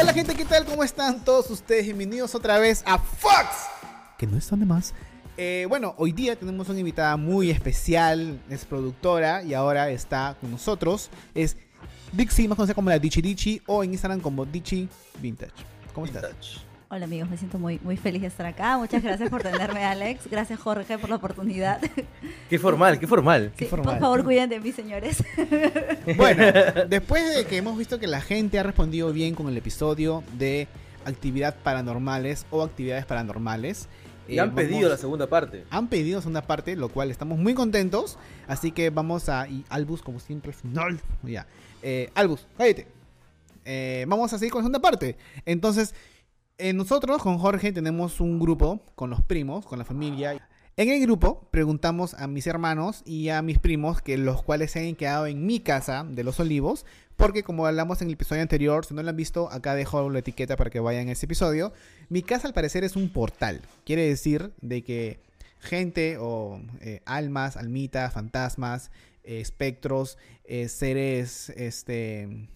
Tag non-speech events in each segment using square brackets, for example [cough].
Hola gente, ¿qué tal? ¿Cómo están todos ustedes? Bienvenidos otra vez a Fox, que no es donde más. Eh, bueno, hoy día tenemos una invitada muy especial, es productora y ahora está con nosotros. Es Dixie, más conocida como la Dichi Dichi o en Instagram como Dichi Vintage. ¿Cómo estás? Hola amigos, me siento muy, muy feliz de estar acá. Muchas gracias por tenerme, Alex. Gracias Jorge por la oportunidad. Qué formal, qué formal. Sí, Qué formal. Por favor, cuiden de mí, señores. Bueno, después de que hemos visto que la gente ha respondido bien con el episodio de actividad paranormales o actividades paranormales. Y eh, han pedido vamos- la segunda parte. Han pedido segunda parte, lo cual estamos muy contentos. Así que vamos a. Y Albus, como siempre, al final. Ya. Eh, Albus, cállate. Eh, vamos a seguir con la segunda parte. Entonces, eh, nosotros con Jorge tenemos un grupo con los primos, con la familia. En el grupo preguntamos a mis hermanos y a mis primos, que los cuales se han quedado en mi casa de los olivos, porque como hablamos en el episodio anterior, si no lo han visto, acá dejo la etiqueta para que vayan a ese episodio. Mi casa al parecer es un portal. Quiere decir de que gente o eh, almas, almitas, fantasmas, eh, espectros, eh, seres este,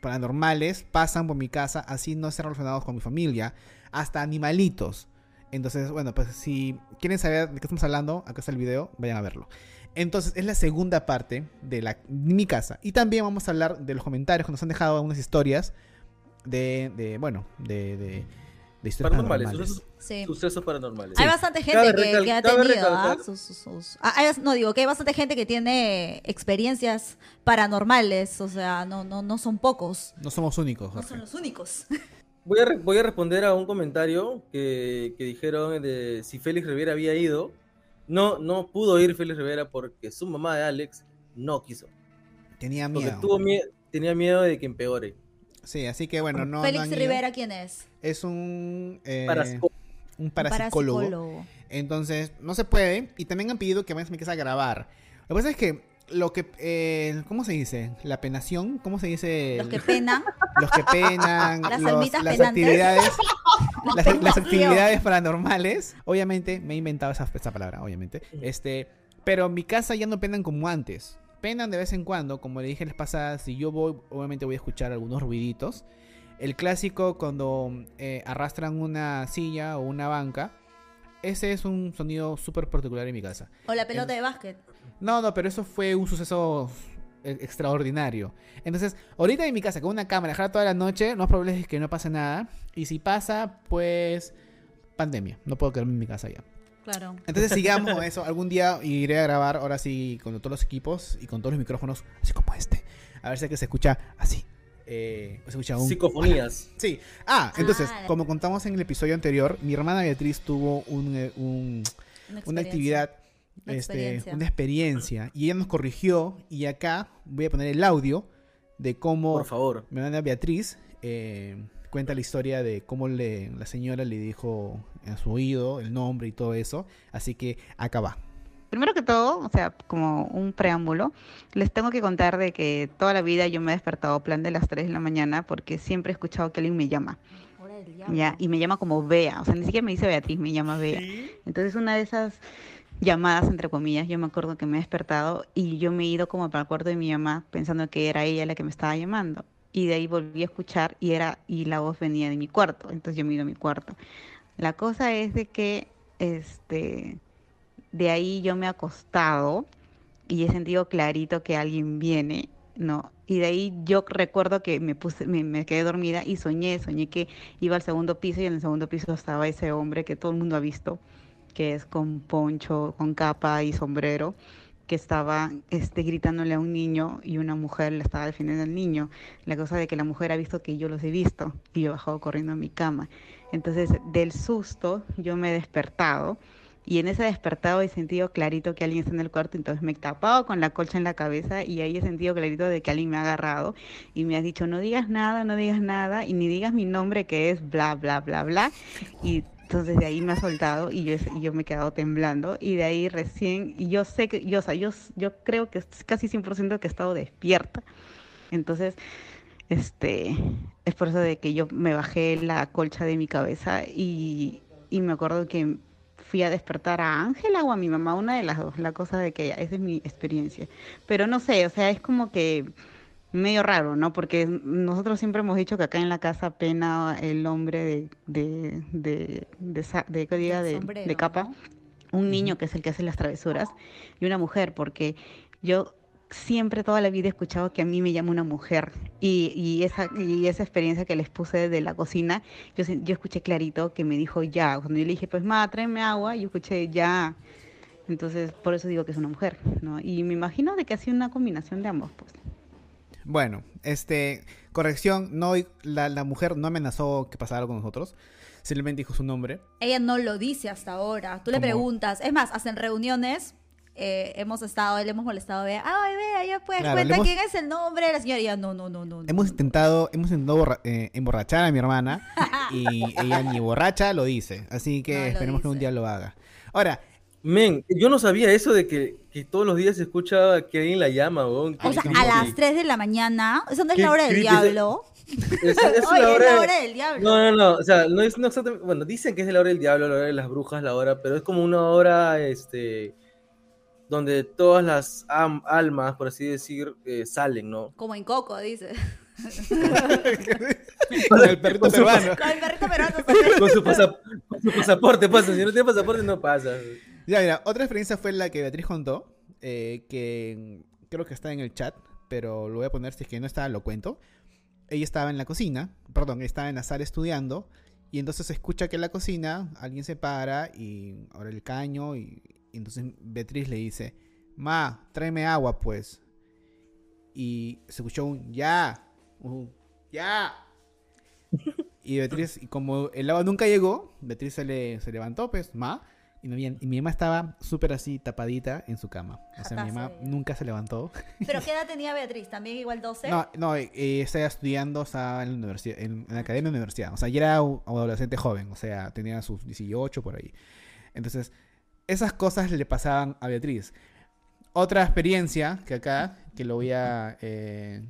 paranormales pasan por mi casa, así no estén relacionados con mi familia, hasta animalitos. Entonces, bueno, pues si quieren saber de qué estamos hablando, acá está el video, vayan a verlo. Entonces, es la segunda parte de, la, mi casa. Y también vamos a hablar de los comentarios que nos han dejado algunas historias de, de bueno, de, de, Paranormales, paranormales. sucesos, Sí. sucesos paranormales. Hay bastante gente Cabe que, recal- que ha tenido, ¿ah? Sus- sus- sus- Ah, hay no, digo que hay bastante gente que tiene experiencias paranormales, o sea, no, no, no son pocos. No somos únicos, No Jorge. son los únicos. [laughs] Voy a, re- voy a responder a un comentario que, que dijeron de si Félix Rivera había ido. No, no pudo ir Félix Rivera porque su mamá de Alex no quiso. Tenía Porque miedo. tuvo mie- tenía miedo de que empeore. Sí, así que bueno, no. no Félix ido. Rivera, ¿quién es? es un, eh, un parapsicólogo. Parapsicólogo. Entonces, no se puede. Y también han pedido que mi casa a grabar. Lo que pasa es que lo que. eh, ¿Cómo se dice? La penación. ¿Cómo se dice? Los que penan. Los que penan. [laughs] Las los- almitas las penantes. actividades. La [laughs] las, las actividades paranormales. Obviamente, me he inventado esa, esa palabra, obviamente. Este. Pero en mi casa ya no penan como antes. Penan de vez en cuando, como le dije les pasada, si yo voy, obviamente voy a escuchar algunos ruiditos. El clásico cuando eh, arrastran una silla o una banca. Ese es un sonido súper particular en mi casa. O la pelota de básquet. No, no, pero eso fue un suceso e- extraordinario. Entonces, ahorita en mi casa con una cámara dejar toda la noche, más probable es que no pase nada. Y si pasa, pues pandemia. No puedo quedarme en mi casa ya. Claro. Entonces sigamos con [laughs] eso. Algún día iré a grabar, ahora sí, con todos los equipos y con todos los micrófonos, así como este. A ver si es que se escucha así. Eh, se escucha un... Psicofonías. Sí. Ah, entonces, Ah, como contamos en el episodio anterior, mi hermana Beatriz tuvo un, eh, un- Una, actividad, Una este, experiencia. una experiencia, y ella nos corrigió. Y acá voy a poner el audio de cómo Por favor. mi hermana Beatriz eh, cuenta la historia de cómo le, la señora le dijo a su oído el nombre y todo eso. Así que acá va. Primero que todo, o sea, como un preámbulo, les tengo que contar de que toda la vida yo me he despertado a plan de las 3 de la mañana porque siempre he escuchado que alguien me llama. ¿ya? Y me llama como Bea, o sea, ni siquiera me dice Beatriz, me llama Bea. Entonces una de esas llamadas, entre comillas, yo me acuerdo que me he despertado y yo me he ido como para el cuarto de mi mamá pensando que era ella la que me estaba llamando. Y de ahí volví a escuchar y era y la voz venía de mi cuarto, entonces yo a mi cuarto. La cosa es de que este de ahí yo me he acostado y he sentido clarito que alguien viene, ¿no? Y de ahí yo recuerdo que me puse, me, me quedé dormida y soñé, soñé que iba al segundo piso y en el segundo piso estaba ese hombre que todo el mundo ha visto, que es con poncho, con capa y sombrero, que estaba este, gritándole a un niño y una mujer le estaba defendiendo al niño. La cosa de que la mujer ha visto que yo los he visto y yo he bajado corriendo a mi cama. Entonces, del susto, yo me he despertado y en ese despertado he sentido clarito que alguien está en el cuarto, entonces me he tapado con la colcha en la cabeza y ahí he sentido clarito de que alguien me ha agarrado y me ha dicho, no digas nada, no digas nada y ni digas mi nombre que es bla, bla, bla, bla. Y entonces de ahí me ha soltado y yo, y yo me he quedado temblando y de ahí recién, y yo sé que, yo, o sea, yo, yo creo que es casi 100% que he estado despierta. Entonces, este, es por eso de que yo me bajé la colcha de mi cabeza y, y me acuerdo que fui a despertar a Ángela o a mi mamá, una de las dos, la cosa de que esa es mi experiencia. Pero no sé, o sea, es como que medio raro, ¿no? Porque nosotros siempre hemos dicho que acá en la casa pena el hombre de, de, de, de, de, ¿qué diga? De, sombrero, de capa, ¿no? un niño que es el que hace las travesuras y una mujer, porque yo siempre toda la vida he escuchado que a mí me llama una mujer y, y esa, y esa experiencia que les puse de la cocina, yo, yo escuché clarito que me dijo ya, cuando yo le dije pues ma, tráeme agua, yo escuché ya, entonces por eso digo que es una mujer, ¿no? Y me imagino de que ha sido una combinación de ambos, pues. Bueno, este, corrección, no, la, la mujer no amenazó que pasara algo con nosotros, simplemente dijo su nombre. Ella no lo dice hasta ahora. Tú le ¿Cómo? preguntas. Es más, hacen reuniones. eh, hemos estado, le hemos molestado a Bea. Ay, Bea, ya pues, Claro, cuenta le hemos- quién es el nombre de la señora. Y ella, no, no, no, no. no, Hemos no". intentado, hemos intentado borra- eh, emborrachar a mi hermana [laughs] y ella ni borracha lo dice, así que No esperemos que un día lo haga. Ahora, Men, yo no sabía eso de que, que todos los días se escucha que alguien la llama, weón. O sea, a las creepy. 3 de la mañana. Eso no es la hora del diablo. Es, es [laughs] Oye, la es hora la de- hora del diablo. No, no, no, o sea, no es no exactamente, bueno, dicen que es de la hora del diablo, la hora de las brujas, la hora, pero es como una hora, este, donde todas las am- almas, por así decir, eh, salen, ¿no? Como en Coco, dice. [laughs] con el perrito peruano. Con el perrito peruano. con su pasaporte pasa, si no tiene pasaporte no pasa. Ya, mira, otra experiencia fue la que Beatriz contó, eh, que creo que está en el chat, pero lo voy a poner si es que no está, lo cuento. Ella estaba en la cocina, perdón, estaba en la sala estudiando, y entonces se escucha que en la cocina alguien se para y abre el caño, y, y entonces Beatriz le dice, Ma, tráeme agua pues. Y se escuchó un ya, un ya. [laughs] Y Beatriz, y como el agua nunca llegó, Beatriz se, le, se levantó, pues, ma, y, no había- y mi mamá estaba súper así tapadita en su cama. O sea, mi mamá nunca se levantó. Pero [laughs] ¿qué edad tenía Beatriz? ¿También igual 12? No, no, eh, estaba estudiando, estaba en la universidad, en, en la academia de la universidad. O sea, ya era un adolescente joven, o sea, tenía sus 18 por ahí. Entonces, esas cosas le pasaban a Beatriz. Otra experiencia que acá, que lo voy a... eh,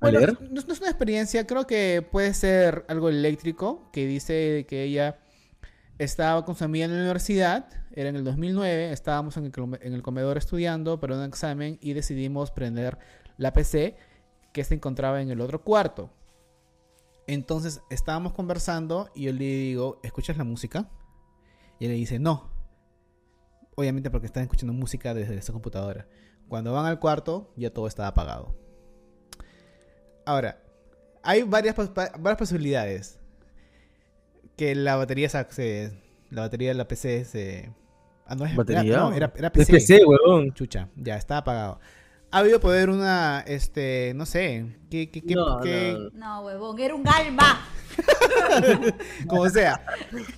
¿A Bueno, leer? no, no es una experiencia, creo que puede ser algo eléctrico, que dice que ella estaba con su amiga en la universidad, era en el 2009, estábamos en el, en el comedor estudiando para un examen y decidimos prender la PC que se encontraba en el otro cuarto. Entonces estábamos conversando y yo le digo, ¿escuchas la música? Y él le dice, no. Obviamente porque están escuchando música desde esa computadora. Cuando van al cuarto, ya todo estaba apagado. Ahora, hay varias, varias posibilidades. Que la batería se, la batería de la PC se... Ah, no, es, ¿Batería? Era, no, era, era Es PC. PC, huevón. Chucha, ya está apagado. Ha habido poder una, este, no sé, que, que, que- No, no, no. No, huevón, era un alma. [laughs] como sea.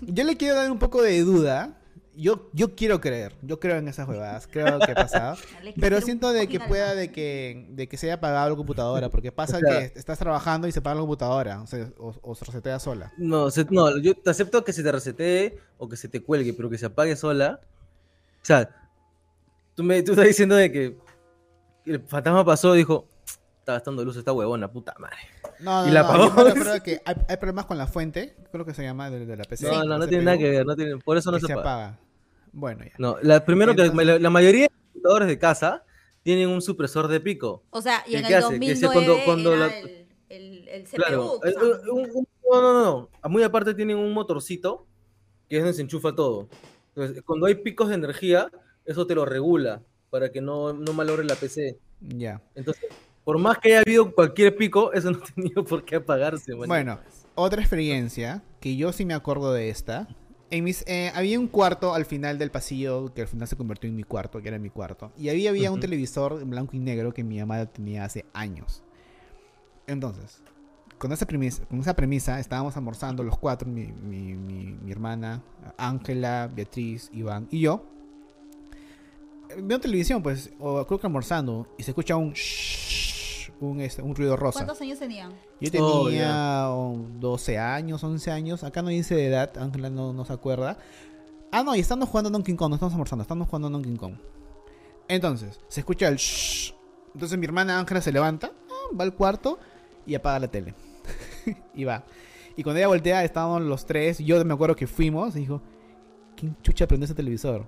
Yo le quiero dar un poco de duda. Yo, yo quiero creer, yo creo en esas huevadas, creo que ha pasado. [laughs] Pero siento de que pueda de que, de que se haya apagado la computadora, porque pasa O sea- que estás trabajando y se apaga la computadora, o, sea, o, o se resetea sola. No, se- no, yo te acepto que se te resetee o que se te cuelgue, pero que se apague sola. O sea, tú me tú estás diciendo de que el fantasma pasó y dijo, está gastando luz esta huevona, puta madre. No, no, Y la no, apagó. yo [laughs] que hay, hay problemas con la fuente, creo que se llama de, de la PC. No, no, no tiene nada que ver, no tiene, por eso no se se apaga. apaga. Bueno, ya. No, la, primero que la, la mayoría de los computadores de casa tienen un supresor de pico. O sea, y ¿Qué- en el hace? Que 2009 se cuando- cuando era la- el, el, el CPU. Claro. un- un- no, no, no, no. Muy aparte tienen un motorcito que es donde se enchufa todo. Entonces, cuando hay picos de energía, eso te lo regula para que no, no malogre la PC. Ya. Entonces, por más que haya habido cualquier pico, eso no [laughs] ha tenido por qué apagarse. Bueno, otra experiencia que yo sí me acuerdo de esta. En mis, eh, había un cuarto al final del pasillo que al final se convirtió en mi cuarto, que era mi cuarto. Y ahí había un televisor en blanco y negro que mi mamá tenía hace años. Entonces, con esa premisa, con esa premisa estábamos almorzando los cuatro, mi, mi- mi- mi hermana, Ángela, Beatriz, Iván y yo. Eh, Veo televisión, pues, o creo que almorzando, y se escucha un shhh, un, este, un ruido rosa. ¿Cuántos años tenían? Yo Oh, tenía um, 12 años, 11 años. Acá no dice de edad, Ángela no, no se acuerda. Ah, no, y estamos jugando Donkey Kong, no estamos almorzando, estamos jugando Donkey Kong. Entonces, se escucha el shhh. Entonces mi hermana Ángela se levanta, ah, va al cuarto y apaga la tele. [laughs] y va. Y cuando ella voltea, estábamos los tres. Yo me acuerdo que fuimos y dijo: ¿Quién chucha prendió ese televisor?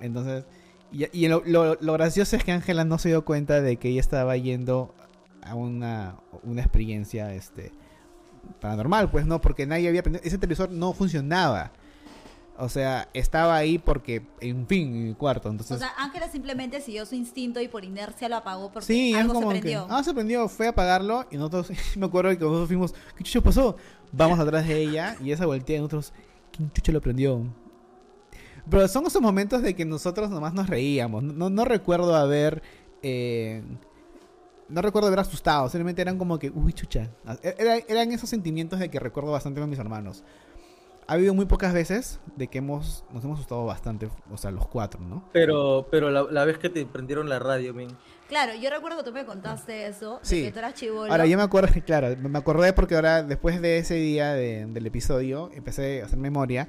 Entonces, y, y lo, lo- lo gracioso es que Ángela no se dio cuenta de que ella estaba yendo a una, una experiencia este, paranormal, pues no, porque nadie había aprendido. Ese televisor no funcionaba. O sea, estaba ahí porque, en fin, en el cuarto. Entonces, O sea, Ángela simplemente siguió su instinto y por inercia lo apagó porque sí, algo como se que. prendió. Ah, se prendió, fue a apagarlo y nosotros, [laughs] me acuerdo que nosotros fuimos, ¿qué chucho pasó? Vamos atrás de ella y esa voltea y nosotros, ¿quién chucho lo prendió? Pero son esos momentos de que nosotros nomás nos reíamos. No, no recuerdo haber. eh, no recuerdo haber asustado. Simplemente eran como que, uy, chucha. Era- eran esos sentimientos de que recuerdo bastante con mis hermanos. Ha habido muy pocas veces de que hemos, nos hemos asustado bastante. O sea, los cuatro, ¿no? Pero, pero la, la vez que te prendieron la radio, men. Claro, yo recuerdo que tú me contaste eso, de Sí. que tú eras chivolo. Ahora yo me acuerdo, [laughs] claro, me acordé porque ahora después de ese día de- del episodio empecé a hacer memoria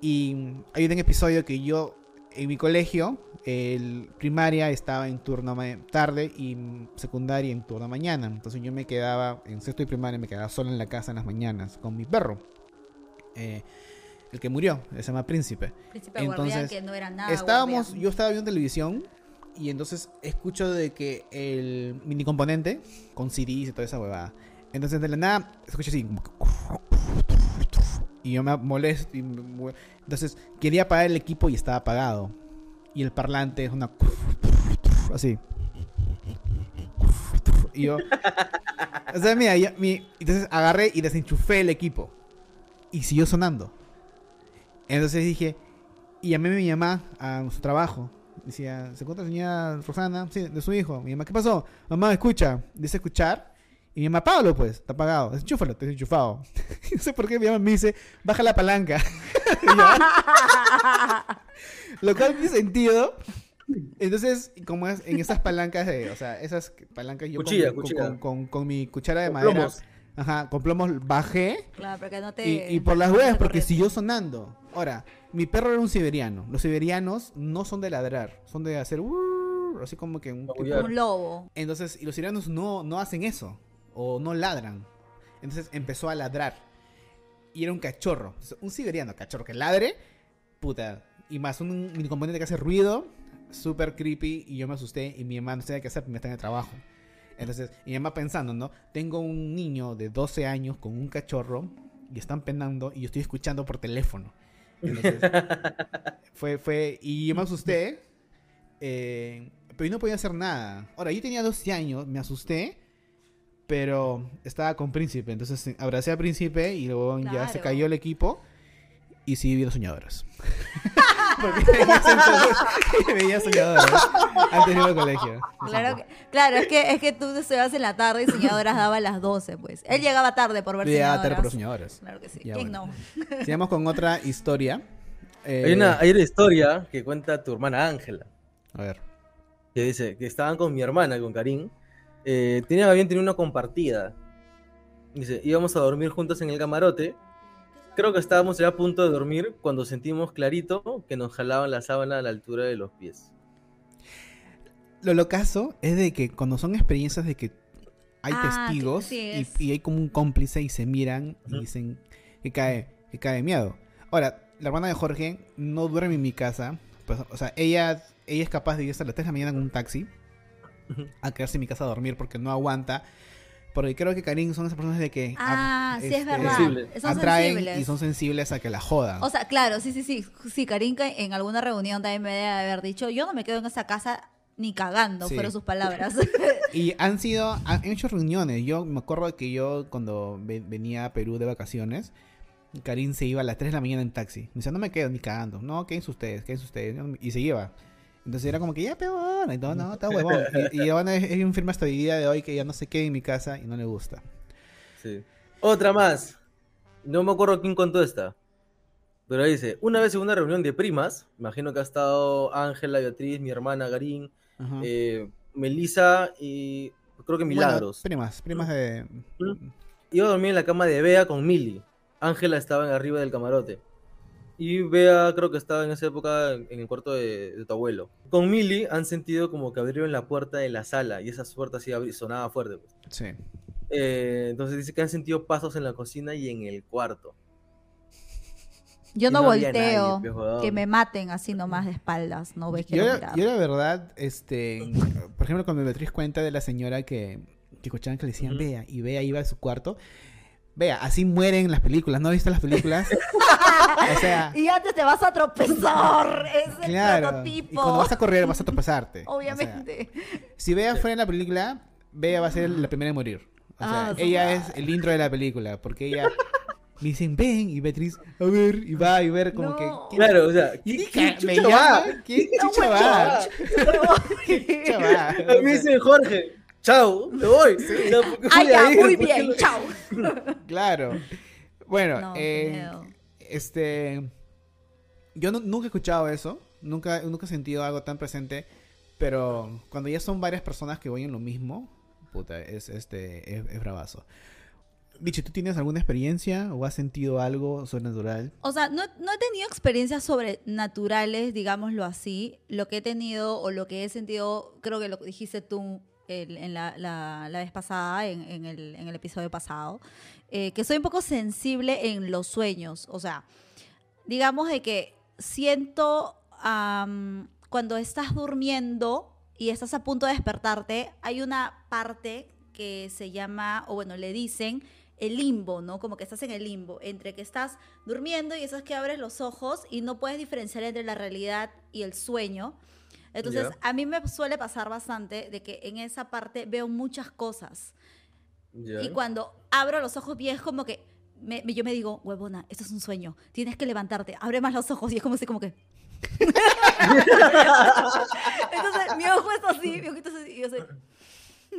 y hay un episodio que yo en mi colegio, el primaria estaba en turno tarde y secundaria en turno mañana, entonces yo me quedaba en sexto y primaria me quedaba solo en la casa en las mañanas con mi perro, eh, el que murió, se llama Príncipe. Príncipe Entonces, que no era nada. Estábamos, guardián. yo estaba viendo televisión y entonces escucho de que el mini componente con CDs y toda esa huevada. Entonces de la nada escucho así y yo me molesto y me entonces quería apagar el equipo y estaba apagado. Y el parlante es una así. Y yo entonces agarré y desenchufé el equipo y siguió sonando. Entonces dije, y llamé a mi mamá a su trabajo. Decía, ¿se encuentra señora Rosana? Sí, de su hijo. Mi mamá, ¿qué pasó? Mamá, escucha. Dice escuchar. Y mi mamá, Pablo, pues, está apagado. Desenchúfalo, está desenchufado. [laughs] no sé por qué mi mamá me dice, baja la palanca. [laughs] [laughs] Lo cual tiene sentido. Entonces, como es en esas palancas de, o sea, esas palancas yo con- Cuchilla, con, cuchilla. con- con- con mi cuchara de Con madera, plomos. ajá, con plomos bajé Claro, porque no te. y, y por las no huevas, porque corriente. siguió sonando. Ahora, mi perro era un siberiano. Los siberianos no son de ladrar, son de hacer "Urr", así como que un tipo-. Un lobo. Entonces, y los siberianos no, no hacen eso. O no ladran. Entonces empezó a ladrar. Y era un cachorro. Un siberiano, cachorro que ladre, puta. Y más un mini componente que hace ruido, súper creepy. Y yo me asusté. Y mi mamá no sabía qué hacer, me está en el trabajo. Entonces, y mi mamá pensando, ¿no? Tengo un niño de 12 años con un cachorro. Y están penando. Y yo estoy escuchando por teléfono. Entonces, [laughs] fue, fue. Y yo me asusté. eh, pero yo no podía hacer nada. Ahora, yo tenía 12 años, me asusté. Pero estaba con Príncipe. Entonces eh, abracé a Príncipe y luego ya se cayó el equipo. Y sí vi los soñadoras. [laughs] Porque en ese entonces veía soñadoras [laughs] antes de ir al colegio. Claro, que- claro es, que, es que tú te vas en la tarde y Soñadoras daba a las 12, pues. Él llegaba tarde por ver Llegaba Soñadoras. tarde por soñadoras. Claro que sí. Ya, ¿Quién bueno. no? [laughs] Sigamos con otra historia. Eh, Hay una, hay una historia que cuenta tu hermana Ángela. A ver. que dice que estaban con mi hermana, con Karim. Eh, tenían, habían tenido una compartida. Dice, íbamos a dormir juntos en el camarote. Creo que estábamos ya a punto de dormir cuando sentimos clarito que nos jalaban la sábana a la altura de los pies. Lo locazo es de que cuando son experiencias de que hay Ah, testigos sí, y, hay como un cómplice y se miran y dicen que cae, que cae miedo. Ahora, la hermana de Jorge no duerme en mi casa. Pues, o sea, ella, ella es capaz de irse a las 3 de la mañana en un taxi. A quedarse en mi casa a dormir porque no aguanta. Porque creo que Karim son esas personas de que Ah, ah, sí, es este, verdad. Sensible. Son atraen sensibles. y son sensibles a que la jodan. O sea, claro, sí, sí, sí. Sí, Karinka en alguna reunión también me debe haber dicho, yo no me quedo en esa casa ni cagando, Sí. fueron sus palabras. [laughs] Y han sido, han hecho reuniones. Yo me acuerdo que yo cuando ve- venía a Perú de vacaciones, Karim se iba a las 3 de la mañana en taxi. Me decía, no me quedo ni cagando. No, quédense ustedes, quédense ustedes. Y se iba. Entonces era como que ya peor. Y no, no, está [laughs] huevón. Y, y ahora es, es un firme hasta el día de hoy que ya no se quede en mi casa y no le gusta. Sí. Otra más. No me acuerdo quién contó esta. Pero dice, una vez en una reunión de primas, imagino que ha estado Ángela, Beatriz, mi hermana Garín, eh, Melissa y creo que Milagros. Bueno, primas, primas de... Iba a dormir en la cama de Bea con Milly. Ángela estaba arriba del camarote. Y Bea creo que estaba en esa época en el cuarto de, de tu abuelo. Con Milly han sentido como que abrieron la puerta de la sala y esa puerta abri- sonaba fuerte. pues. Sí. Eh, entonces dice que han sentido pasos en la cocina y en el cuarto. Yo no, volteo, nadie, pues, que me maten así nomás de espaldas, no ves que Yo, no la- yo la verdad, este, por ejemplo, cuando Beatriz cuenta de la señora que que escuchaban que le decían Bea, y Bea iba a su cuarto. Vea, así mueren las películas, ¿no has visto las películas? [laughs] o sea, Y antes te vas a tropezar. Es el claro. Y prototipo. cuando vas a correr vas a tropezarte. O sea, Obviamente. si Bea fuera en la película, Bea va a ser la primera en morir. O sea, Ah, ella es el intro de la película, porque ella me dicen, ven, y Beatriz, a ver, y va, y ver como No. que... ¿quién- Claro, o sea, ¿quién ¿quién me chucha llama? va? ¿Quién No, chucha va? [laughs] ¿Quién chucha va? [laughs] A mí O sea, dice Jorge, chao, me voy. ¿por qué Ah, ya, ir? muy ¿Por qué bien, no? chao. [laughs] Claro. Bueno, No, eh, este. Yo nu- nunca he escuchado eso. Nunca, nunca he sentido algo tan presente. Pero cuando ya son varias personas que oyen lo mismo, puta, es este, es, es bravazo. Bicho, ¿tú tienes alguna experiencia o has sentido algo sobrenatural? O sea, no, no he tenido experiencias sobrenaturales, digámoslo así. Lo que he tenido o lo que he sentido, creo que lo que dijiste tú en la, la- vez pasada, en, en el, en el episodio pasado, eh, que soy un poco sensible en los sueños. O sea, digamos de que siento cuando estás durmiendo y estás a punto de despertarte, hay una parte que se llama, o bueno, le dicen el limbo, ¿no? Como que estás en el limbo, entre que estás durmiendo y eso es que abres los ojos y no puedes diferenciar entre la realidad y el sueño. Entonces, Ya. a mí me suele pasar bastante de que en esa parte veo muchas cosas. Ya. Y cuando abro los ojos bien es como que me- me- yo me digo, huevona, esto es un sueño. Tienes que levantarte, abre más los ojos y es como así como que... [laughs] Entonces mi ojo es así, mi ojito es así, y yo soy...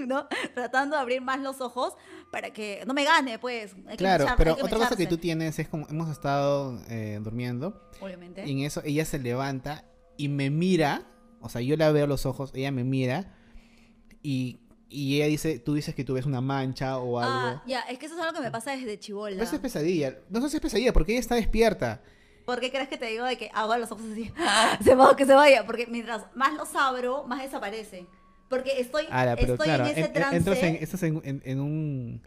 ¿no? Tratando de abrir más los ojos para que no me gane, pues. Hay que Claro, mechar- pero hay que otra cosa que tú tienes es como hemos estado eh, durmiendo Obviamente. y en eso ella se levanta y me mira, o sea, yo la veo a los ojos, ella me mira y, y ella dice, tú dices que tú ves una mancha o algo. Ah, ya, es que eso es algo que me pasa desde chivola. No eso es pesadilla, no eso es pesadilla porque ella está despierta. ¿Por qué crees que te digo de que hago los ojos así? [laughs] Se va, que se vaya. Porque mientras más los abro, más desaparecen. Porque estoy, Ahora, pero estoy claro, en ese en- trance. entras en, estás en un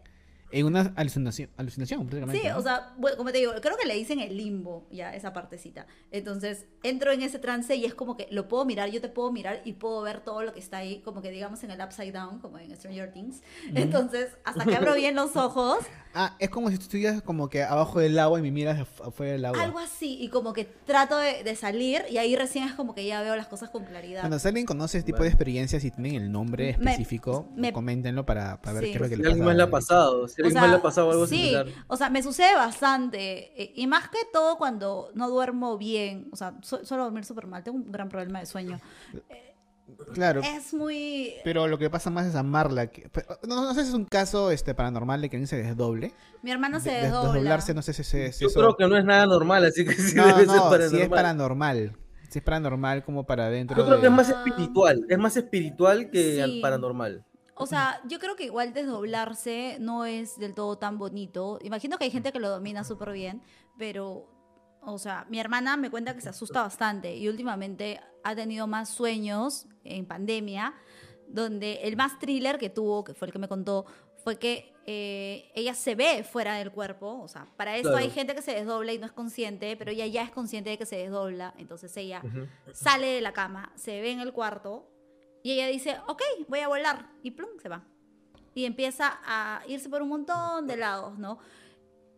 en una alucinación, alucinación prácticamente. Sí, ¿no? o sea, bueno, como te digo, creo que le dicen el limbo, ya, esa partecita. Entonces, entro en ese trance y es como que lo puedo mirar, yo te puedo mirar y puedo ver todo lo que está ahí, como que digamos en el upside down, como en Stranger Things. Entonces, hasta que abro bien los ojos, Ah, es como si tú estuvieras como que abajo del agua y me miras af- afuera del agua. algo así, y como que trato de, de salir y ahí recién es como que ya veo las cosas con claridad. Cuando si alguien conoce este tipo de experiencias y tienen el nombre Me- específico, me- coméntenlo para, para ver Sí. qué es lo que Si le alguien pasa. más le ha pasado, si O alguien sea, más le ha pasado algo sí, similar. o sea, me sucede bastante. eh, Y más que todo cuando no duermo bien. O sea, su- suelo dormir súper mal. Tengo un gran problema de sueño. [laughs] Claro, Es muy... pero lo que pasa más es amarla. que- pero- no, no sé si es un caso este paranormal de que alguien se desdoble. Mi hermana se De- de- desdobla. desdoblarse, no sé si, si Yo eso... creo que no es nada normal, así que sí No, debe ser no, paranormal. si es paranormal. Si es paranormal como para adentro Yo creo que es más espiritual, es más espiritual que Sí. al paranormal. O sea, yo creo que igual desdoblarse no es del todo tan bonito. Imagino que hay gente que lo domina súper bien, pero, o sea, mi hermana me cuenta que se asusta bastante y últimamente ha tenido más sueños en pandemia, donde el más thriller que tuvo, que fue el que me contó, fue que eh, ella se ve fuera del cuerpo. O sea, para eso Claro. hay gente que se desdobla y no es consciente, pero ella ya es consciente de que se desdobla. Entonces ella sale de la cama, se ve en el cuarto y ella dice, ok, voy a volar. Y plum, se va. Y empieza a irse por un montón de lados, ¿no?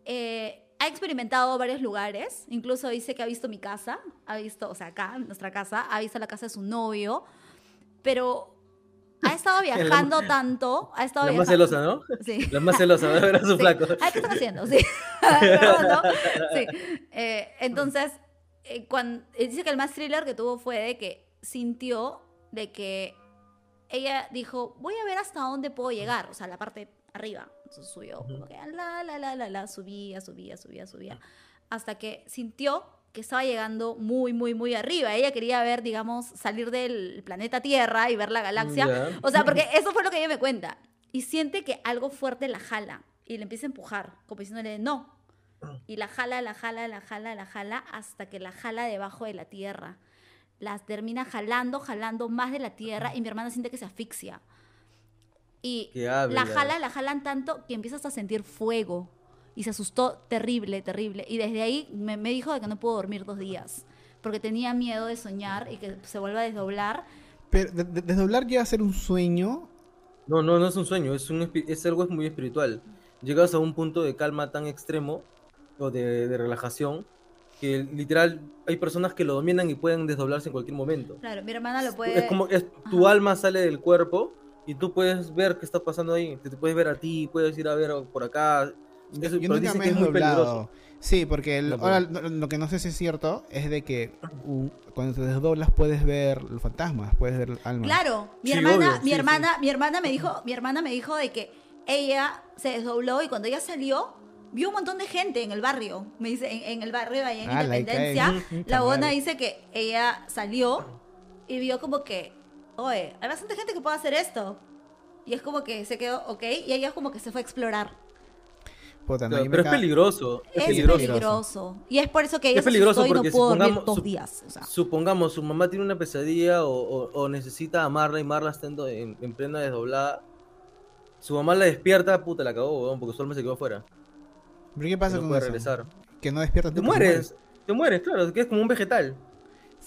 Eh, ha experimentado varios lugares, incluso dice que ha visto mi casa, ha visto, o sea, acá, nuestra casa, ha visto la casa de su novio, pero ha estado [laughs] viajando tanto, ha estado La más celosa, ¿no? [laughs] Sí. La más celosa, ver a su Sí. flaco. Ay, ¿qué están haciendo? Sí. [laughs] Perdón, ¿no? Sí. Eh, entonces, eh, cuando, él dice que el más thriller que tuvo fue de que sintió de que ella dijo, voy a ver hasta dónde puedo llegar, o sea, la parte arriba. Entonces subió, como que la, la, la, la, la, subía, subía, subía, subía, hasta que sintió que estaba llegando muy, muy, muy arriba. Ella quería ver, digamos, salir del planeta Tierra y ver la galaxia. Ya. O sea, porque [laughs] eso fue lo que ella me cuenta. Y siente que algo fuerte la jala y le empieza a empujar, como diciéndole no. Y la jala, la jala, la jala, la jala, hasta que la jala debajo de la tierra. Las termina jalando, jalando más de la tierra y mi hermana siente que se asfixia. Y la jala, la jalan tanto que empiezas a sentir fuego. Y se asustó terrible, terrible. Y desde ahí me, me dijo de que no puedo dormir dos días. Porque tenía miedo de soñar y que se vuelva a desdoblar. Pero de- de- desdoblar llega a ser un sueño No, no, no es un sueño, es, un, es algo muy espiritual. Llegas a un punto de calma tan extremo o de, de relajación que literal hay personas que lo dominan y pueden desdoblarse en cualquier momento. Claro, mi hermana lo puede. Es como es, tu Ajá. alma sale del cuerpo y tú puedes ver qué está pasando ahí. Te, puedes ver a ti, puedes ir a ver por acá. Yo, Eso, yo pero nunca me que he es muy peligroso. Sí, porque el- No, ahora lo, lo que no sé si es cierto es de que uh, cuando te desdoblas puedes ver los fantasmas, puedes ver almas. Claro, mi Sí, hermana, obvio, mi sí, hermana, mi hermana me dijo, mi hermana me dijo de que ella se desdobló y cuando ella salió vio un montón de gente en el barrio. Me dice en, en el barrio ahí en Ah, la Independencia. La buena madre. dice que ella salió y vio como que, oye, hay bastante gente que puede hacer esto. Y es como que se quedó, ok, y ella como que se fue a explorar. Puta, no, pero es peligroso. Es, Es peligroso. peligroso. Y es por eso que ella Es se peligroso asustó y no porque pudo dormir dos días. o sea. Supongamos, su mamá tiene una pesadilla o, o- o necesita amarla y Marla está en, en- en plena desdoblada. Su mamá la despierta, puta, la cagó, weón, porque su alma se quedó afuera. ¿Pero qué pasa no con puede eso? regresar. Que no despiertas Te mueres, te mueres, claro, que es como un vegetal.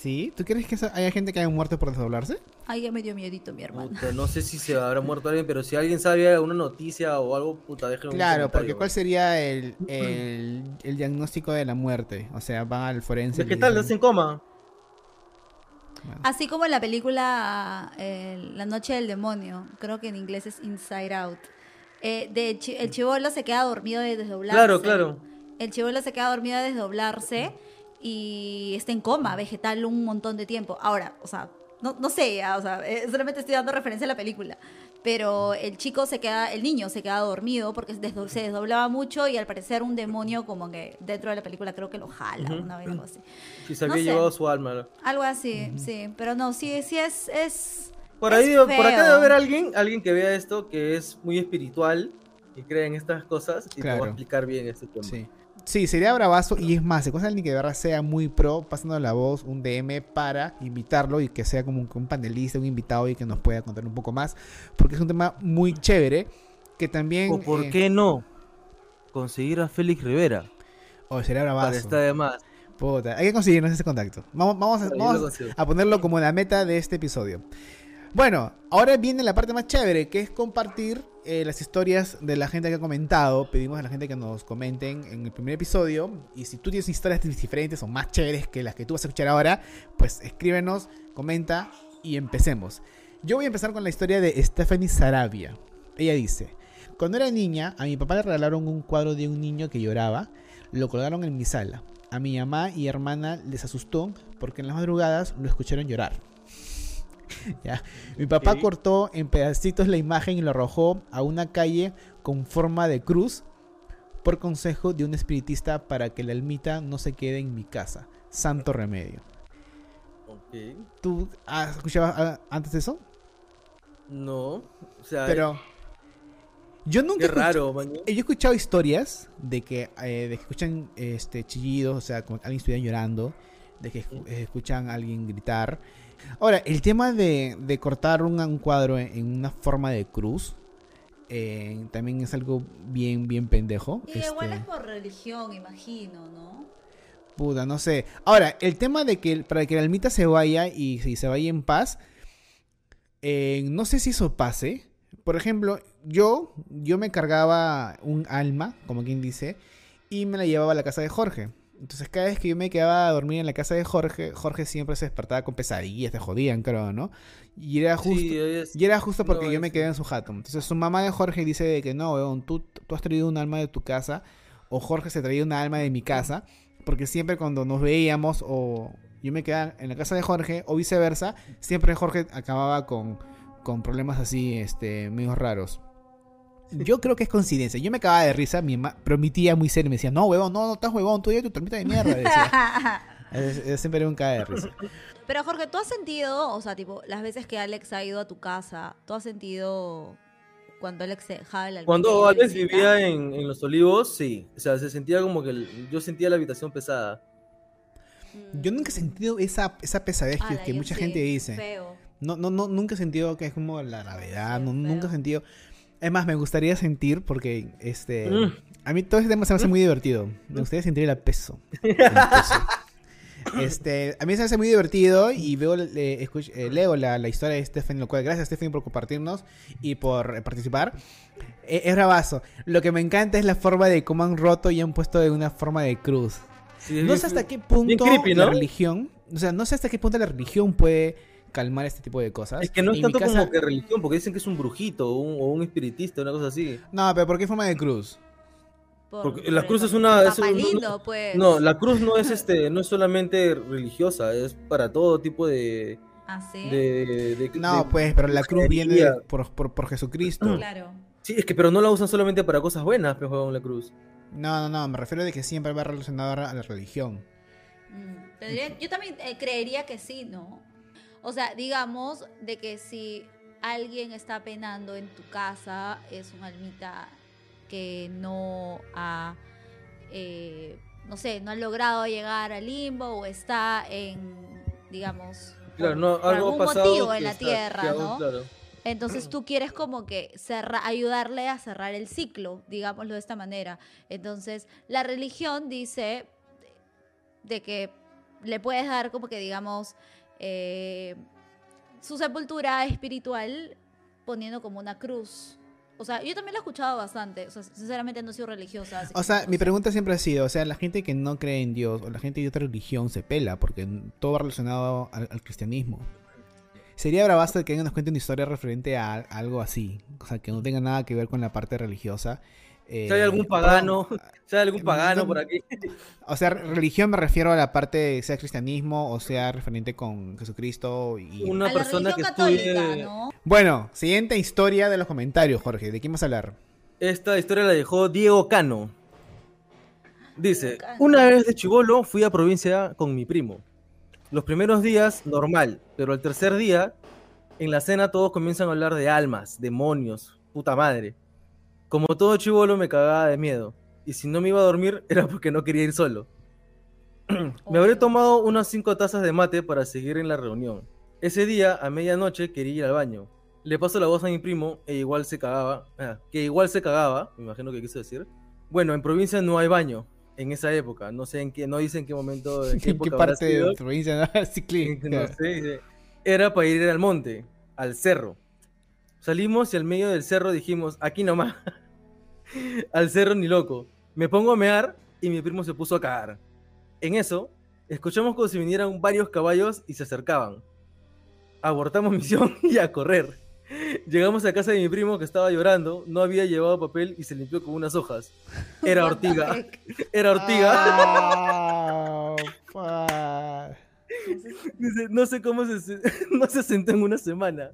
¿Sí? ¿Tú crees que haya gente que haya muerto por desdoblarse? Ay, ya me dio miedito mi hermana. Puta, no sé si se habrá muerto alguien, pero si alguien sabe alguna noticia o algo, puta, déjenme un Claro, porque ¿cuál sería el, el, el diagnóstico de la muerte? O sea, van al forense. Vegetal, dicen- estás en coma. Así como en la película eh, La Noche del Demonio, creo que en inglés es Inside Out. Eh, de chi- el chivolo se queda dormido de desdoblarse. Claro, claro. El chivolo se queda dormido de desdoblarse y está en coma vegetal un montón de tiempo. Ahora, o sea, no, no sé, ya, o sea, eh, solamente estoy dando referencia a la película. Pero el chico se queda, el niño se queda dormido porque se desdo- se desdoblaba mucho y al parecer un demonio como que dentro de la película creo que lo jala, Ujú. una vez algo así. Si se No había sé. llevado su alma. Algo así, sí. Pero no, sí, sí es, es Por Es ahí, por acá feo. debe haber alguien, alguien que vea esto, que es muy espiritual y cree en estas cosas y te va Claro. a explicar bien este tema. Sí. Sí, sería bravazo y es más, si conoce a alguien que de verdad sea muy pro, pasando la voz, un DM para invitarlo y que sea como un, un panelista, un invitado y que nos pueda contar un poco más, porque es un tema muy chévere que también... ¿O por eh, qué no? Conseguir a Félix Rivera. oh, sería Para bravazo. estar de más. Puta, hay que conseguirnos ese contacto. Vamos, vamos, a, vamos a ponerlo como la meta de este episodio. Bueno, ahora viene la parte más chévere, que es compartir eh, las historias de la gente que ha comentado. Pedimos a la gente que nos comenten en el primer episodio. Y si tú tienes historias diferentes o más chéveres que las que tú vas a escuchar ahora, pues escríbenos, comenta y empecemos. Yo voy a empezar con la historia de Stephanie Sarabia. Ella dice, cuando era niña, a mi papá le regalaron un cuadro de un niño que lloraba. Lo colgaron en mi sala. A mi mamá y hermana les asustó porque en las madrugadas lo escucharon llorar. [laughs] Ya. Mi papá cortó en pedacitos la imagen y lo arrojó a una calle con forma de cruz por consejo de un espiritista para que la almita no se quede en mi casa. Santo remedio. Ok. ¿Tú has escuchado ah, antes de eso? No. O sea, Pero yo nunca qué raro, man. Yo he escuchado historias de que, eh, de que escuchan este, chillidos, o sea, como alguien estuviera llorando, de que eh, escuchan a alguien gritar. Ahora, el tema de, de cortar un, un cuadro en, en una forma de cruz eh, también es algo bien, bien pendejo. Y igual Este, es por religión, imagino, ¿no? Puta, no sé. Ahora, el tema de que para que la almita se vaya y, y se vaya en paz, eh, no sé si eso pase. Por ejemplo, yo, yo me cargaba un alma, como quien dice, y me la llevaba a la casa de Jorge. Entonces, cada vez que yo me quedaba a dormir en la casa de Jorge, Jorge siempre se despertaba con pesadillas, te jodían, creo, ¿no? Y era justo. Sí, es- Y era justo porque No, yo me quedé en su jato. Entonces su mamá de Jorge dice de que no, weón, tú, tú has traído un alma de tu casa. O Jorge se traía una alma de mi casa. Porque siempre cuando nos veíamos o yo me quedaba en la casa de Jorge o viceversa, siempre Jorge acababa con, con problemas así, este, medio raros. Yo creo que es coincidencia. Yo me acababa de risa, mi ma- pero mi tía muy seria me decía, no, huevón, no, no estás huevón, tú ya tu tormenta de mierda. Decía. [laughs] Es- es- siempre era un caga de risa. Pero Jorge, ¿tú has sentido, o sea, tipo, las veces que Alex ha ido a tu casa, ¿tú has sentido cuando Alex se dejaba el Cuando Alex vivía en, en Los Olivos, sí. O sea, se sentía como que el- yo sentía la habitación pesada. Yo nunca he sentido esa, esa pesadez que, que mucha gente dice. Feo. No, no, no, nunca he sentido que es como la gravedad, Sí, no- feo. nunca he sentido. Es más, me gustaría sentir, porque este. Mm. A mí todo ese tema se me hace muy divertido. Me gustaría sentir el peso. [laughs] El peso. Este, a mí se me hace muy divertido y veo, eh, eh, leo la, la historia de Stephen, lo cual gracias Stephen por compartirnos y por eh, participar. Eh, es bravazo. Lo que me encanta es la forma de cómo han roto y han puesto de una forma de cruz. Sí, No sé hasta qué punto creepy, la religión, o sea, no sé hasta qué punto la religión puede calmar este tipo de cosas. Es que no es tanto casa- como que religión, porque dicen que es un brujito o un, o un espiritista, una cosa así. No, pero ¿por qué forma de cruz? Por- Porque la por cruz el es una- es un- papalindo, pues. No, la cruz no es este, no es solamente religiosa, es para todo tipo de, ¿Ah, sí? de, de- No, de- pues, pero la cruz viene por, por, por Jesucristo. [clears throat] Claro. Sí, es que pero no la usan solamente para cosas buenas, pero juegan la cruz. No, no, no, me refiero de que siempre va relacionado a la religión. Mm, tendría- yo también eh, creería que sí, ¿no? O sea, digamos de que si alguien está penando en tu casa, es un almita que no ha, eh, no sé, no ha logrado llegar al limbo o está en, digamos, Claro, por- no, por algo algún pasado motivo en la está- tierra, ¿no? claro. Entonces tú quieres como que cerra- ayudarle a cerrar el ciclo, digámoslo de esta manera. Entonces la religión dice de que le puedes dar como que digamos eh, su sepultura espiritual poniendo como una cruz. O sea, yo también lo he escuchado bastante. O sea, sinceramente no soy religiosa. O sea, mi pregunta siempre ha sido, o sea, la gente que no cree en Dios o la gente de otra religión se pela porque todo va relacionado al, al cristianismo. Sería bravazo que alguien nos cuente una historia referente a, a algo así, o sea, que no tenga nada que ver con la parte religiosa. Eh, Si hay algún pagano, [laughs] si hay algún pagano no- por aquí. O sea, religión me refiero a la parte, sea cristianismo o sea referente con Jesucristo y... Una a persona que católica, estudie- ¿no? Bueno, siguiente historia de los comentarios, Jorge. ¿De quién vas a hablar? Esta historia la dejó Diego Cano. Dice, Cano. una vez de chivolo fui a provincia con mi primo. Los primeros días, normal, pero el tercer día, en la cena todos comienzan a hablar de almas, demonios, puta madre. Como todo chivolo me cagaba de miedo. Y si no me iba a dormir [laughs] era porque no quería ir solo. [clears throat] me habré tomado unas cinco tazas de mate para seguir en la reunión. Ese día, a medianoche, quería ir al baño. Le paso la voz a mi primo, e igual se cagaba. ah, que igual se cagaba, me imagino que quiso decir. Bueno, en provincia no hay baño. En esa época. No sé en qué, no dice en qué momento, en [laughs] qué ¿En qué época habrá parte de provincia? [laughs] Sí. No sé, dice, Era para ir al monte, al cerro. Salimos y al medio del cerro dijimos, aquí nomás. [laughs] al cerro ni loco. Me pongo a mear y mi primo se puso a cagar. En eso, escuchamos como si vinieran varios caballos y se acercaban. Abortamos [laughs] misión y a correr. Llegamos a casa de mi primo que estaba llorando, no había llevado papel y se limpió con unas hojas. Era ortiga, [laughs] era ortiga. Ah. Dice, no sé cómo se- no se sentó en una semana.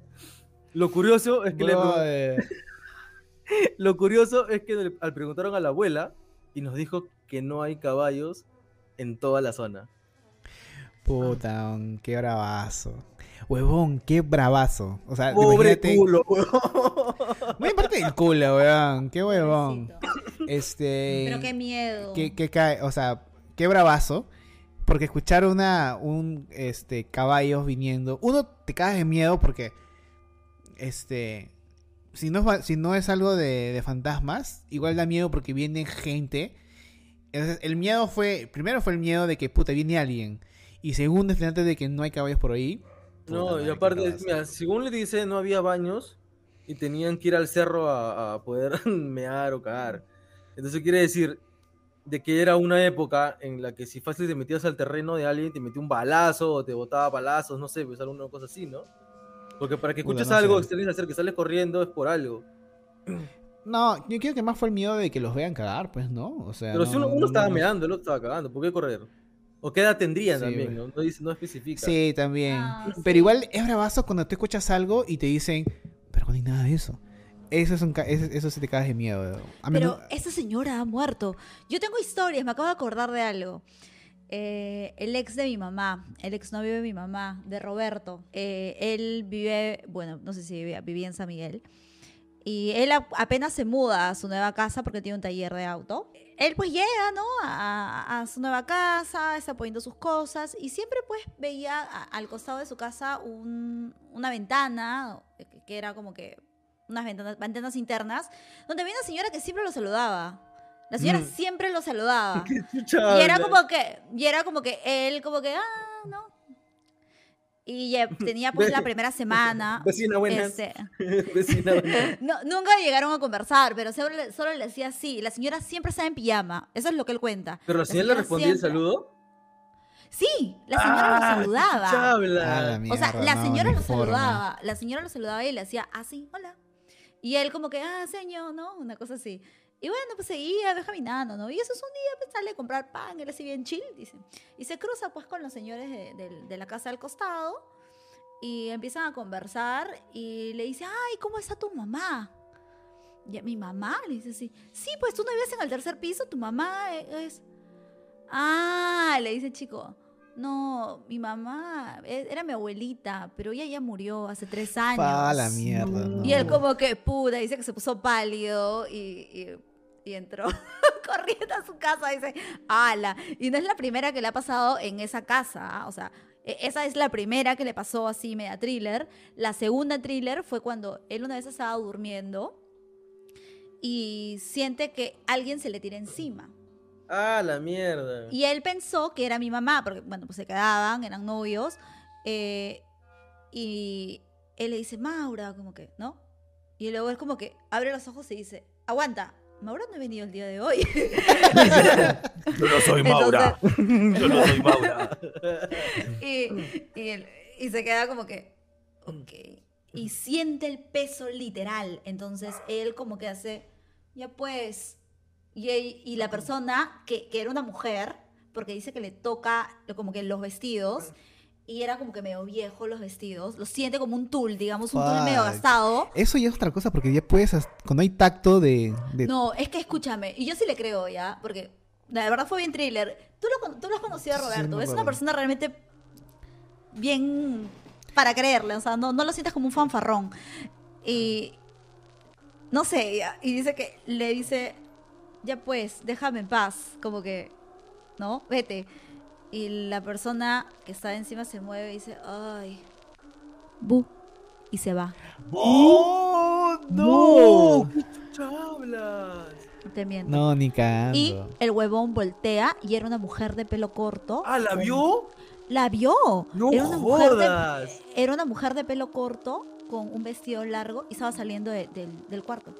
Lo curioso es que le [laughs] lo curioso es que le- al preguntaron a la abuela y nos dijo que no hay caballos en toda la zona. Puta, qué bravazo. Huevón, qué bravazo. O sea, Pobre imagínate- culo. [laughs] Muy aparte del culo, weón. Qué huevón. Este. Pero qué miedo. que, que cae, o sea, qué bravazo. Porque escuchar una, un, este, caballos viniendo, uno te cae de miedo porque, este, si no, si no es algo de, de fantasmas, igual da miedo porque viene gente. Entonces, el miedo fue, primero fue el miedo de que, puta, viene alguien. Y segundo, es antes de que no hay caballos por ahí. No, y aparte, mira, según le dice, no había baños y tenían que ir al cerro a, a poder [laughs] mear o cagar. Entonces quiere decir de que era una época en la que si fácil te metías al terreno de alguien, te metía un balazo o te botaba balazos, no sé, pues alguna cosa así, ¿no? Porque para que escuches no algo, sé. a hacer que sales corriendo es por algo. [clears throat] No, yo creo que más fue el miedo de que los vean cagar, pues, ¿no? O sea, Pero no- si uno, no- uno no- estaba no- meando, el otro estaba cagando, ¿por qué correr? ¿O qué edad tendrían Sí, también? ¿no? No, dice, no especifica. Sí, también. Ah, Pero sí. igual es bravazo cuando tú escuchas algo y te dicen, pero no hay nada de eso. Eso, es un ca- eso, eso sí te cagas de miedo. A Pero esa señora ha muerto. Yo tengo historias, me acabo de acordar de algo. Eh, el ex de mi mamá, el ex novio de mi mamá, de Roberto, eh, él vive, bueno, no sé si vivía, vivía en San Miguel. Y él apenas se muda a su nueva casa porque tiene un taller de auto. Él pues llega, ¿no? A, a su nueva casa, está poniendo sus cosas y siempre pues veía al costado de su casa un- una ventana, que, que era como que unas ventanas, ventanas internas, donde había una señora que siempre lo saludaba. La señora Mm. siempre lo [laughs] saludaba. ¿Qué chucha Y era como que, y era como que él, como que, ah, no. Y ya [laughs] tenía pues la primera [laughs] semana. Vecina buena. este, Vecina buena. no, nunca llegaron a conversar, pero solo, le- solo le decía así. La señora siempre estaba en pijama. Eso es lo que él cuenta. Pero la señora le respondía el siempre- saludo. Sí, la señora Ah, lo ¿qué chucha saludaba. habla? A la O sea, la señora lo saludaba. La señora lo saludaba y le hacía así, hola. Y él como que, ah, señor, ¿no? Una cosa así. Y bueno, pues seguía ve, caminando, ¿no? Y eso es un día, pues sale a comprar pan, él así bien chill, dice. Y se cruza pues con los señores de, de- de la casa del costado y empiezan a conversar y le dice, ay, ¿cómo está tu mamá? Y a mi mamá le dice así, sí, pues tú no vives en el tercer piso, tu mamá es... Ah, le dice el chico, no, mi mamá era mi abuelita, pero ella ya murió hace tres años. Pa' la mierda. no. Y él como que, puta, dice que se puso pálido y, y- y entró [laughs] corriendo a su casa, dice, ala. Y no es la primera que le ha pasado en esa casa, ¿ah? o sea, e- esa es la primera que le pasó así, media thriller. La segunda thriller fue cuando él una vez estaba durmiendo y siente que alguien se le tira encima. Ah, la mierda. Y él pensó que era mi mamá, porque, bueno, pues se quedaban, eran novios. eh, y él le dice, Maura, como que, ¿no? Y luego es como que abre los ojos y dice, aguanta, Maura no ha venido el día de hoy. Yo no soy Maura. Yo no soy Maura. y, y él- y se queda como que, ok. Y siente el peso literal. Entonces él como que hace, ya pues. Y la persona, que, que era una mujer, porque dice que le toca como que los vestidos, y era como que medio viejo los vestidos, lo siente como un tul, digamos, un tul medio gastado. Eso ya es otra cosa, porque ya puedes, cuando hay tacto de... de- No, es que escúchame, y yo sí le creo ya, porque la verdad fue bien thriller. Tú lo, tú lo has conocido a Sí, Roberto, es una persona realmente bien para creerle, o sea, no, no lo sientas como un fanfarrón. Y no sé, ya, y dice que le dice, ya pues, déjame en paz, como que, ¿no? Vete. Y la persona que está encima se mueve y dice, ay, bu, y se va. ¡Oh, no! ¿Qué chucha hablas? Te miento. No, ni cagando. Y el huevón voltea y era una mujer de pelo corto. Ah, ¿la vio? La vio. No era una mujer de, era una mujer de pelo corto con un vestido largo y estaba saliendo de- del, del cuarto.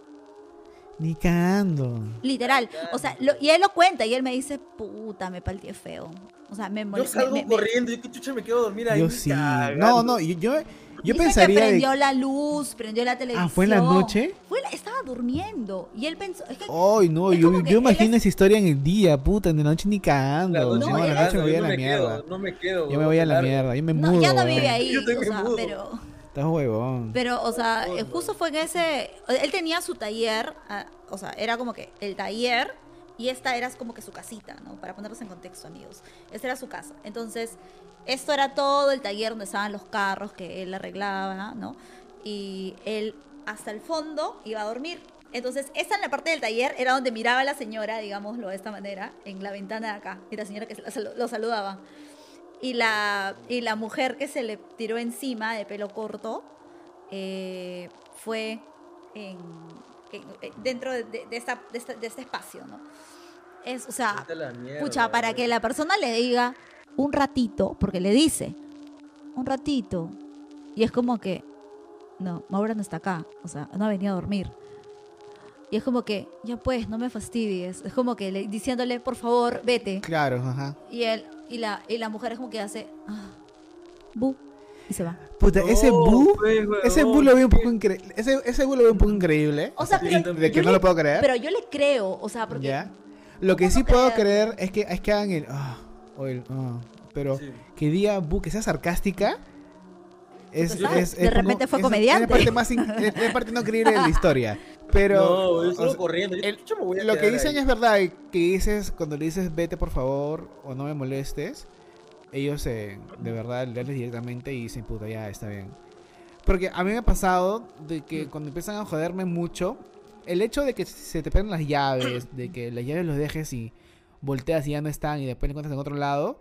Ni cagando. Literal. O sea, lo- y él lo cuenta y él me dice, puta, me palteé feo. O sea, me Yo molé- salgo me- me- corriendo, yo qué chucha me quedo a dormir ahí. Yo sí. cagando. No, no, yo, yo, yo Dice pensaría que de... prendió la luz, prendió la televisión. Ah, ¿fue en la noche? Fue la- estaba durmiendo. Y él pensó, es que Ay, no, Es yo, que yo imagino es- esa historia en el día, puta, en la noche ni cagando. La No, noche No, en la noche me voy a yo la me mierda. Quedo, no me quedo. Yo me voy a la mierda, yo me no, mudo. ya no vive ahí. Yo o sea, mudo. pero... Estás huevón. Pero, o sea, eh, justo fue en ese. Él tenía su taller, ah, o sea, era como que el taller y esta era como que su casita, ¿no? Para ponerlos en contexto, amigos. Esta era su casa. Entonces, esto era todo el taller donde estaban los carros que él arreglaba, ¿no? Y él hasta el fondo iba a dormir. Entonces, esta en la parte del taller era donde miraba a la señora, digámoslo de esta manera, en la ventana de acá. Y la señora que lo saludaba. Y la, y la mujer que se le tiró encima de pelo corto eh, fue en, eh, dentro de, de- de esta- de esta- de este espacio, ¿no? Es, o sea, mierda, pucha, para que la persona le diga un ratito, porque le dice, un ratito, y es como que, no, Maura no está acá, o sea, no ha venido a dormir. Y es como que, ya pues, no me fastidies. Es como que le- diciéndole, por favor, vete. Claro, ajá. Y él, y la, y la mujer es como que hace, ah, bu, y se va. Puta, ese No, bu, pues, ese bu lo veo un poco increíble. Ese, ese bu lo veo un poco increíble. O sea, pero, de que yo no le- lo puedo creer. Pero yo le creo, o sea, porque ¿Ya? Lo que ¿Cómo sí no puedo creer? creer es que, es que hagan el. ah, o el ah, pero Sí. que diga bu, que sea sarcástica. Es, es- De es como- repente fue comediante. Es la parte más in- la parte no creíble de la historia. [laughs] Pero. no, yo o sea, corriendo. Yo, el- chucha, me voy a lo que dicen ahí. es verdad. Que dices, cuando le dices vete por favor o no me molestes, ellos eh, de verdad le hablas directamente y dicen puta, ya está bien. Porque a mí me ha pasado de que cuando empiezan a joderme mucho, el hecho de que se te pierdan las llaves, de que las llaves los dejes y volteas y ya no están y después encuentras en otro lado,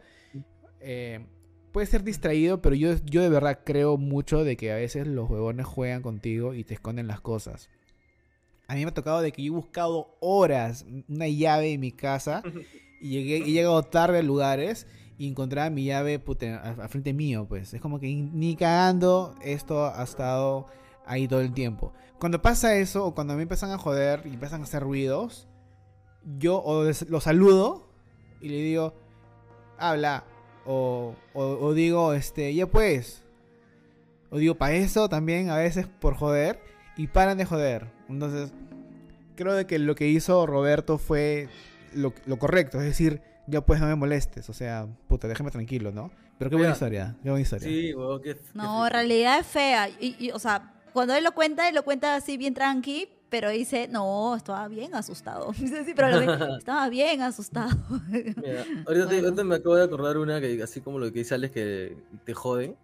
eh, puede ser distraído, pero yo, yo de verdad creo mucho de que a veces los huevones juegan contigo y te esconden las cosas. A mí me ha tocado de que yo he buscado horas una llave en mi casa y llegué, he llegado tarde a lugares y encontraba mi llave a- frente mío, pues. Es como que ni cagando esto ha estado ahí todo el tiempo. Cuando pasa eso, o cuando me empiezan a joder y empiezan a hacer ruidos, yo lo saludo y le digo, habla. O, o, o digo, este, ya pues. O digo, para eso también a veces por joder. Y paran de joder. Entonces, creo de que lo que hizo Roberto fue lo, lo correcto. Es decir, ya pues no me molestes. O sea, puta, déjame tranquilo, ¿no? Pero qué buena Mira. historia. Qué buena historia. Sí, qué. qué No, en realidad es fea. Y, y, o sea, cuando él lo cuenta, él lo cuenta así bien tranqui, pero dice, no, estaba bien asustado. [laughs] Dice, sí, pero lo [laughs] estaba bien asustado. [laughs] Mira, ahorita, te- ahorita me acabo de acordar una que, así como lo que dice Alex, que te joden.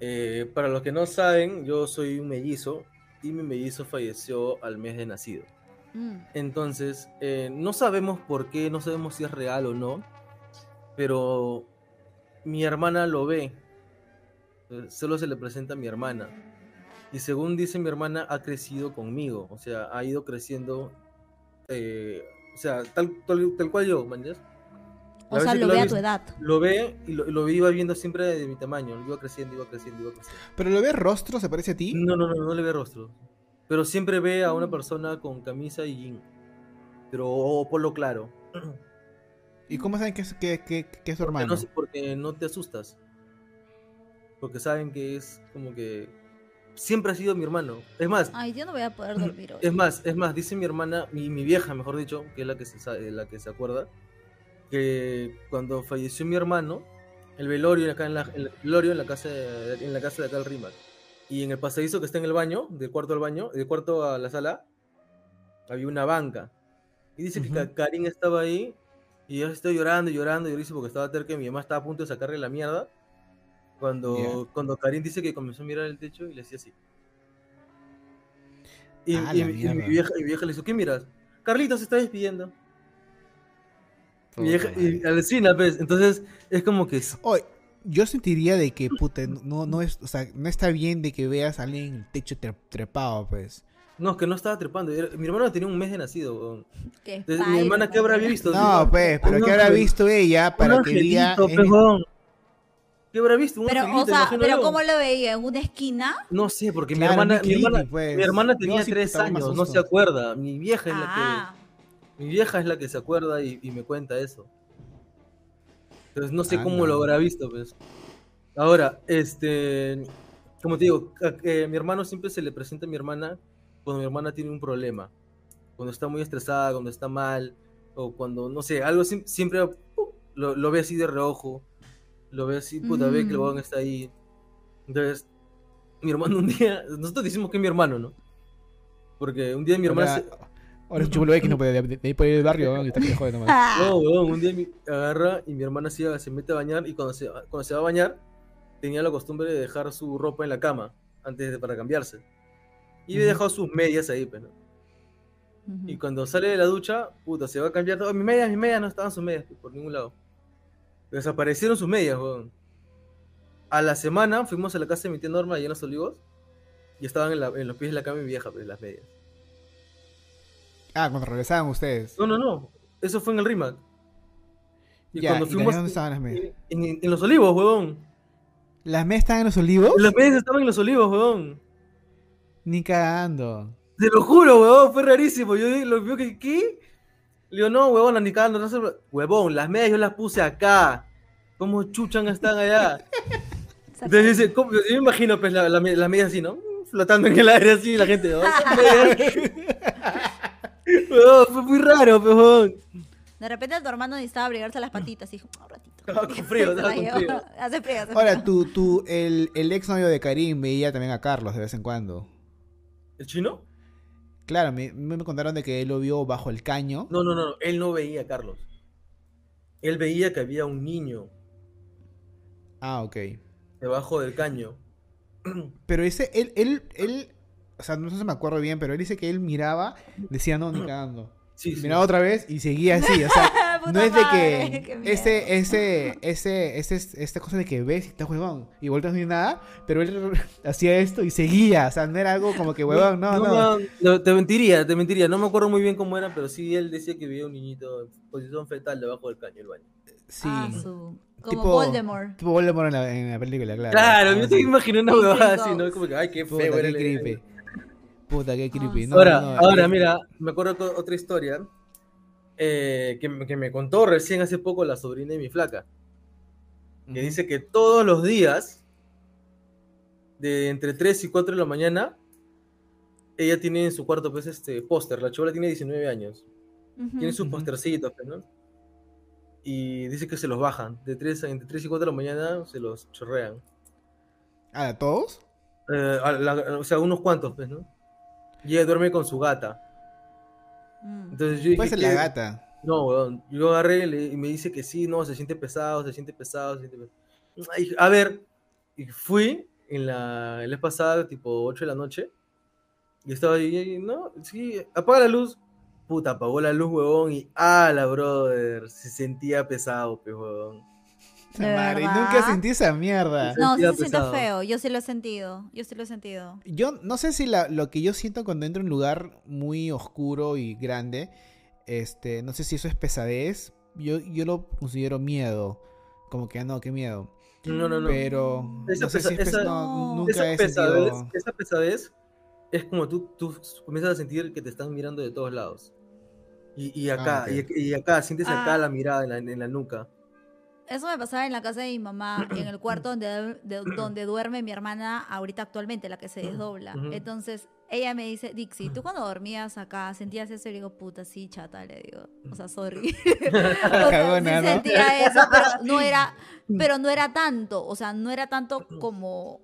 Eh, para los que no saben, yo soy un mellizo y mi mellizo falleció al mes de nacido. Mm. Entonces, eh, no sabemos por qué, no sabemos si es real o no, pero mi hermana lo ve. Eh, Solo se le presenta a mi hermana. Y según dice mi hermana, ha crecido conmigo. O sea, ha ido creciendo. eh, o sea, tal, tal, tal cual yo, ¿man? O sea, lo lo ve a tu edad. Lo ve y lo, lo iba viendo siempre de mi tamaño. Iba creciendo, iba creciendo, iba creciendo. Pero lo ves rostro, ¿se parece a ti? No, no, no, no le ve rostro. Pero siempre ve a una persona con camisa y jean. Pero o polo claro. ¿Y cómo saben que es, que, que- que es tu Porque hermano? no, porque no te asustas. Porque saben que es como que siempre ha sido mi hermano. Es más, Ay, yo no voy a poder [clears throat] dormir hoy. es más, es más, dice mi hermana, mi, mi vieja, mejor dicho, que es la que se la que se acuerda, que cuando falleció mi hermano, el velorio acá en la, el velorio en la casa de, en la casa de acá del Rimac. Y en el pasadizo que está en el baño, del cuarto al baño, del cuarto a la sala, había una banca. Y dice que Karin estaba ahí y yo estoy llorando llorando y dice porque estaba cerca y mi mamá estaba a punto de sacarle la mierda. Cuando, Ya. cuando Karin dice que comenzó a mirar el techo y le hacía así. Y, Ah, y- la y mi, vieja, y mi vieja le dijo, ¿qué miras? Carlitos se está despidiendo. Mi vieja, Puta y alucina, pues. Entonces, es como que... Oye, yo sentiría de que, puta, no, no es, o sea, no está bien de que veas a alguien en el techo tre- trepado, pues. No, que no estaba trepando. mi hermano tenía un mes de nacido. Qué Entonces, mi hermana, ¿qué habrá visto? No, Digo, pues, pero un ¿qué habrá visto ella un para que diga... "Es pues, mi-"? weón. ¿Qué habrá visto? Un Pero, o sea, pero. ¿cómo lo veía? ¿En una esquina? No sé, porque Claro, mi hermana, muy mi hermana, creepy, pues. mi hermana tenía sí tres años, no se acuerda. Mi vieja es la Ah, que, mi vieja es la que se acuerda y, y me cuenta eso. Entonces no sé cómo lo habrá visto, pues. Ahora, este, como te digo, a- eh, mi hermano siempre se le presenta a mi hermana cuando mi hermana tiene un problema, cuando está muy estresada, cuando está mal, o cuando, no sé, algo sim- siempre uh, lo, lo ve así de reojo, lo ve así, puta, ve que el Mm. huevón está ahí. Entonces, mi hermano un día, [laughs] nosotros decimos que es mi hermano, ¿no? Porque un día mi hermana Ahora, se- ahora es un chulo X, no puede, de, de ahí por ahí del barrio, está que le jode nomás. [laughs] No, weón, un día mi- agarra y mi hermana se, se mete a bañar y cuando se, cuando se va a bañar tenía la costumbre de dejar su ropa en la cama antes de para cambiarse. Y había Ujú. dejado sus medias ahí, pero. ujú. Y cuando sale de la ducha, puta, se va a cambiar todo. Mis medias, mis medias no estaban sus medias por ningún lado. Desaparecieron sus medias, weón. A la semana fuimos a la casa de mi tía Norma allá en los olivos y estaban en, la- en los pies de la cama mi vieja, pues, las medias. Ah, cuando regresaban ustedes. No, no, no. Eso fue en el RIMAC. Y Ya, cuando ¿y fuimos. dónde estaban las medias? En, en- en los olivos, weón. ¿Las medias estaban en los olivos? Las medias estaban en los olivos, weón. Ni cagando. Te lo juro, weón, fue rarísimo. Yo lo vio que, ¿qué? Le digo, no, huevón, ni cagando, no sé. Huevón, las medias yo las puse acá. ¿Cómo chuchan están allá? [laughs] Entonces dice, ¿cómo? yo me imagino pues la, la, me- las medias así, ¿no? Flotando en el aire así, la gente, ¿no? [laughs] Huevón, fue muy raro, huevón. De repente tu hermano necesitaba abrigarse las patitas y dijo, un ratito. Estaba con frío, [laughs] estaba con frío. Hace frío, hace Ahora, frío. tú, tú, el, el ex novio de Karim veía también a Carlos de vez en cuando. ¿El chino? Claro, me, me contaron de que él lo vio bajo el caño. No, no, no, él no veía a Carlos. Él veía que había un niño Ah, ok. debajo del caño. [clears throat] Pero ese, él, él, él, o sea, no sé si me acuerdo bien, pero él dice que él miraba, decía no, ni [clears throat] cagando. Sí, sí. Miraba otra vez y seguía así, o sea, [laughs] puta No es de qué que ese, ese, ese, ese, esta cosa de que ves y estás huevón y vueltas ni nada, pero él [laughs] hacía esto y seguía, o sea, no era algo como que huevón, no, no. no, Te mentiría, te mentiría. No me acuerdo muy bien cómo era, pero sí él decía que veía un niñito en posición fetal debajo del caño del baño. Sí. Ah, su- Como Tipo- Voldemort. Tipo Voldemort en la, en la película, claro. Claro, Ah, yo te sí. imaginé una huevada sí, así, ¿no? Como que, ay, qué Puta, feo. qué era el- creepy. Puta, qué creepy. Ah, No, ahora, no, ahora, eh, mira, me acuerdo otra historia eh, que, me- que me contó recién hace poco la sobrina de mi flaca, que dice que todos los días, de entre 3 y 4 de la mañana, ella tiene en su cuarto, pues, este póster. La chavala tiene 19 años. Tiene sus Ujú. postercitos, pues, ¿no? Y dice que se los bajan. De 3, a- entre 3 y 4 de la mañana se los chorrean. ¿A todos? Eh, a la- o sea, unos cuantos, pues, ¿no? Y ella duerme con su gata. Mm. Entonces yo dije, Puede ser la ¿qué? gata. No, weón. Yo agarré y, me dice que sí, no, se siente pesado, se siente pesado, se siente pesado. A ver, y fui en la, el mes pasado, tipo 8 de la noche, y estaba ahí, y, no, sí, apaga la luz. Puta, apagó la luz, huevón, y ala, brother, se sentía pesado, pues, huevón. ¿De Madre, nunca sentí esa mierda. No, sí se siente pesado. feo. Yo sí lo he sentido. Yo sí lo he sentido. Yo no sé si la- lo que yo siento cuando entro en un lugar muy oscuro y grande, este, no sé si eso es pesadez. Yo, yo lo considero miedo. Como que, ah, no, qué miedo. No, no, no. Pero Esa no sé si es esa- no, nunca esa he pesadez, sentido... esa pesadez es como tú, tú comienzas a sentir que te están mirando de todos lados. Y, y acá, Ah, y, y acá, sientes acá Ah. la mirada en la, en la nuca. Eso me pasaba en la casa de mi mamá, en el [clears throat] cuarto donde, de- donde duerme mi hermana ahorita actualmente, la que se desdobla. Entonces, ella me dice, Dixie, ¿tú cuando dormías acá sentías eso? Y le digo, puta, sí, chata, le digo. O sea, sorry. [laughs] [laughs] o sea, Cagona, sí ¿no? sentía eso, pero no era, [clears throat] pero no era tanto. O sea, no era tanto como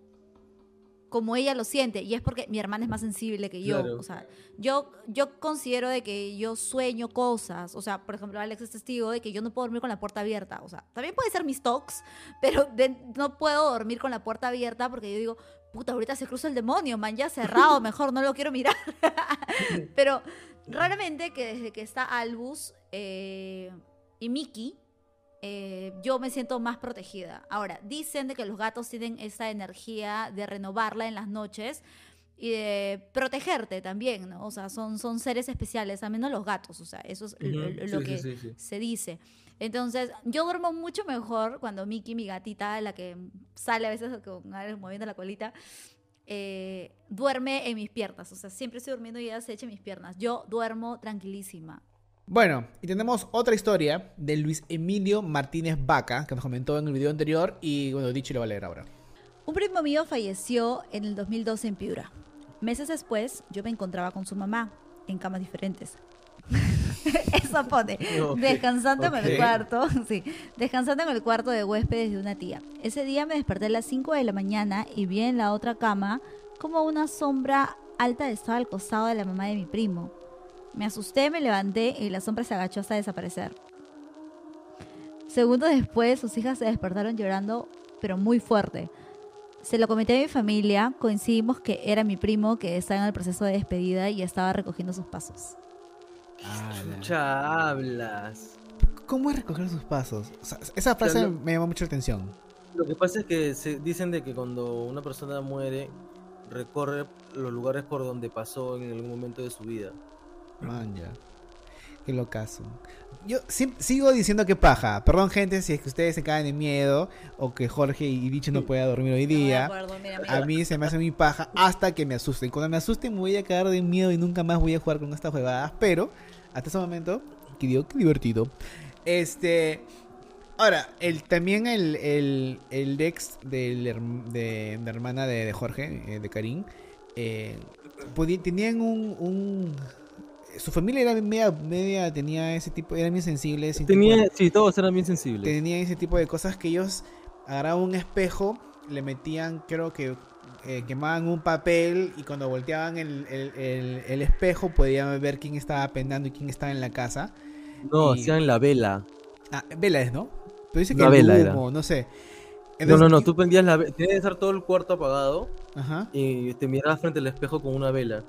como ella lo siente y es porque mi hermana es más sensible que yo, Claro. o sea, yo yo considero de que yo sueño cosas, o sea, por ejemplo, Alex es testigo de que yo no puedo dormir con la puerta abierta, o sea, también puede ser mis talks, pero de- no puedo dormir con la puerta abierta porque yo digo, puta, ahorita se cruza el demonio, man, ya cerrado, [laughs] mejor no lo quiero mirar. [laughs] pero raramente que desde que está Albus eh, y Mickey eh, yo me siento más protegida. Ahora, dicen de que los gatos tienen esa energía de renovarla en las noches y de protegerte también, ¿no? O sea, son, son seres especiales, al menos los gatos, o sea, eso es lo, lo que sí, sí, se dice. Entonces, yo duermo mucho mejor cuando Mickey, mi gatita, la que sale a veces con moviendo la colita, eh, duerme en mis piernas. O sea, siempre estoy durmiendo y ella se echa en mis piernas. Yo duermo tranquilísima. Bueno, y tenemos otra historia de Luis Emilio Martínez Vaca, que nos comentó en el video anterior, y bueno, dicho lo va a leer ahora. Un primo mío falleció en el 2012 en Piura. Meses después, yo me encontraba con su mamá en camas diferentes. [laughs] Eso pone. [laughs] Descansando en ok. el cuarto, [laughs] sí, descansando en el cuarto de huéspedes de una tía. Ese día me desperté a las 5 de la mañana y vi en la otra cama como una sombra alta estaba al costado de la mamá de mi primo. Me asusté, me levanté y la sombra se agachó hasta desaparecer. Segundos después, sus hijas se despertaron llorando, pero muy fuerte. Se lo comenté a mi familia, coincidimos que era mi primo que estaba en el proceso de despedida y estaba recogiendo sus pasos. Chucha, hablas. ¿Cómo es recoger sus pasos? O sea, esa frase me llama mucho la atención. Lo que pasa es que se dicen de que cuando una persona muere, recorre los lugares por donde pasó en algún momento de su vida. Man, ya. Qué locazo. Yo sigo diciendo que paja. Perdón, gente, si es que ustedes se caen de miedo o que Jorge y Dicho no pueda dormir hoy día. A mí se me hace mi paja hasta que me asusten. Cuando me asusten me voy a cagar de miedo y nunca más voy a jugar con estas jugadas. Pero hasta ese momento, que digo, qué divertido. Este. Ahora, el, también el, el, el ex del herm- de, de hermana de, de Jorge, eh, de Karim, eh, tenían un, un- Su familia era media, media, tenía ese tipo, eran bien sensibles. tipo de- Tenía, sí, todos eran bien sensibles. tenían ese tipo de cosas que ellos agarraban un espejo, le metían, creo que eh, quemaban un papel y cuando volteaban el, el- el- el espejo podían ver quién estaba pendando y quién estaba en la casa. No, y- hacían la vela. Ah, vela es, ¿no? Pero dice que el vela era. humo, no sé. no, no, no, tú prendías la vela. Tenía que estar todo el cuarto apagado Ajá. y te mirabas frente al espejo con una vela.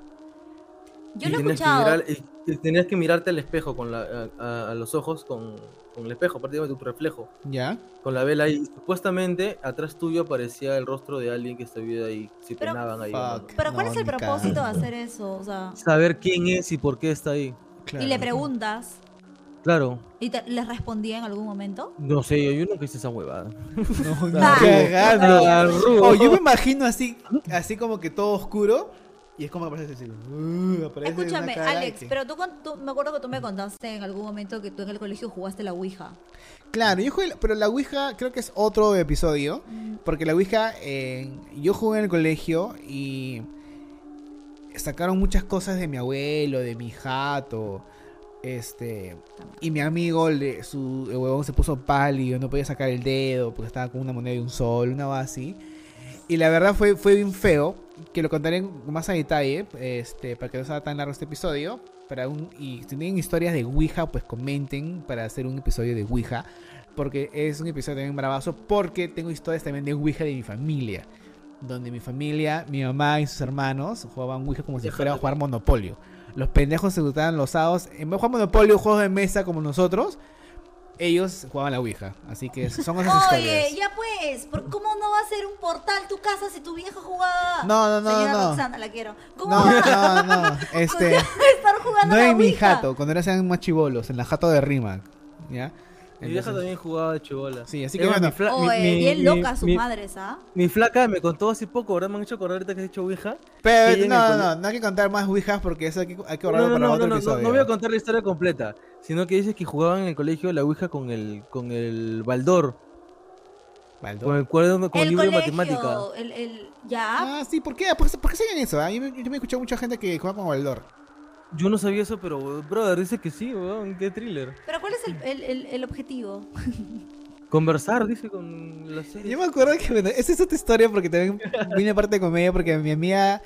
Yo y lo he tenías que mirar- tenías mirarte al espejo con la, a, los ojos con, con el espejo, prácticamente tu reflejo. ¿Ya? Con la vela ahí. Supuestamente atrás tuyo aparecía el rostro de alguien que estuviera ahí. Si Pero- penaban ahí. no. Fuck. Pero ¿cuál No, es el propósito de hacer eso? O sea, Saber quién es y por qué está ahí. Claro. y le preguntas Claro. y te, les respondía en algún momento. No sé, yo nunca hice esa huevada. No. [laughs] Ah, rudo. Oh, yo me imagino así, así como que todo oscuro. Y es como que aparece así. uh, aparece Escúchame, Alex, que- pero tú, tú- me acuerdo que tú me contaste en algún momento que tú en el colegio jugaste la Ouija. Claro, yo jugué, pero la Ouija creo que es otro episodio. Porque la Ouija, eh, yo jugué en el colegio y sacaron muchas cosas de mi abuelo, de mi jato. Este, y mi amigo, le, su el huevón se puso pálido, no podía sacar el dedo porque estaba con una moneda de un sol, una cosa así. Y la verdad fue, fue bien feo, que lo contaré más a detalle, este, para que no sea tan largo este episodio. Para un, y si tienen historias de Ouija, pues comenten para hacer un episodio de Ouija. Porque es un episodio también bravazo, porque tengo historias también de Ouija de mi familia. Donde mi familia, mi mamá y sus hermanos jugaban Ouija como si fuera a jugar Monopolio. Los pendejos se gustaban los sábados. En vez de jugar Monopolio, juegos de mesa como nosotros, ellos jugaban la Ouija. Así que son esas historias. Oye, ya pues, ¿por ¿cómo no va a ser un portal tu casa si tu vieja jugaba? No, no, no, Señora no. Roxana, la quiero. ¿Cómo No, va no, no. [laughs] Este, estar jugando no la en mi Ouija? jato, cuando eran más chivolos, en la jato de Rimac. ¿Ya? Mi vieja Entonces- también jugaba de chibola. Sí, así que bueno. fla- Oye, mi- bien mi- locas sus mi- madres, ¿ah? Mi flaca me contó hace poco, ahora me han hecho acordar ahorita que has dicho Ouija. Pero no, no, no, no hay que contar más Ouijas porque eso hay que, hay que No, ahorrarlo no, para no, otro no, no, episodio. no voy a contar la historia completa, sino que dices que jugaban en el colegio la Ouija con el, con el baldor, Baldo. con el cuaderno, con el el libro colegio, de matemática. el, el, ya, Ah, sí, ¿por qué? ¿Por qué, por qué hacían eso? ah? Yo, me- yo me he escuchado mucha gente que juega con Baldor. Yo no sabía eso, pero brother, dice que sí, weón, qué thriller. pero ¿cuál es el, el, el, el objetivo? [laughs] Conversar, dice, con la serie. Yo me acuerdo que, bueno, esa es otra historia porque también vine parte de comedia porque mi amiga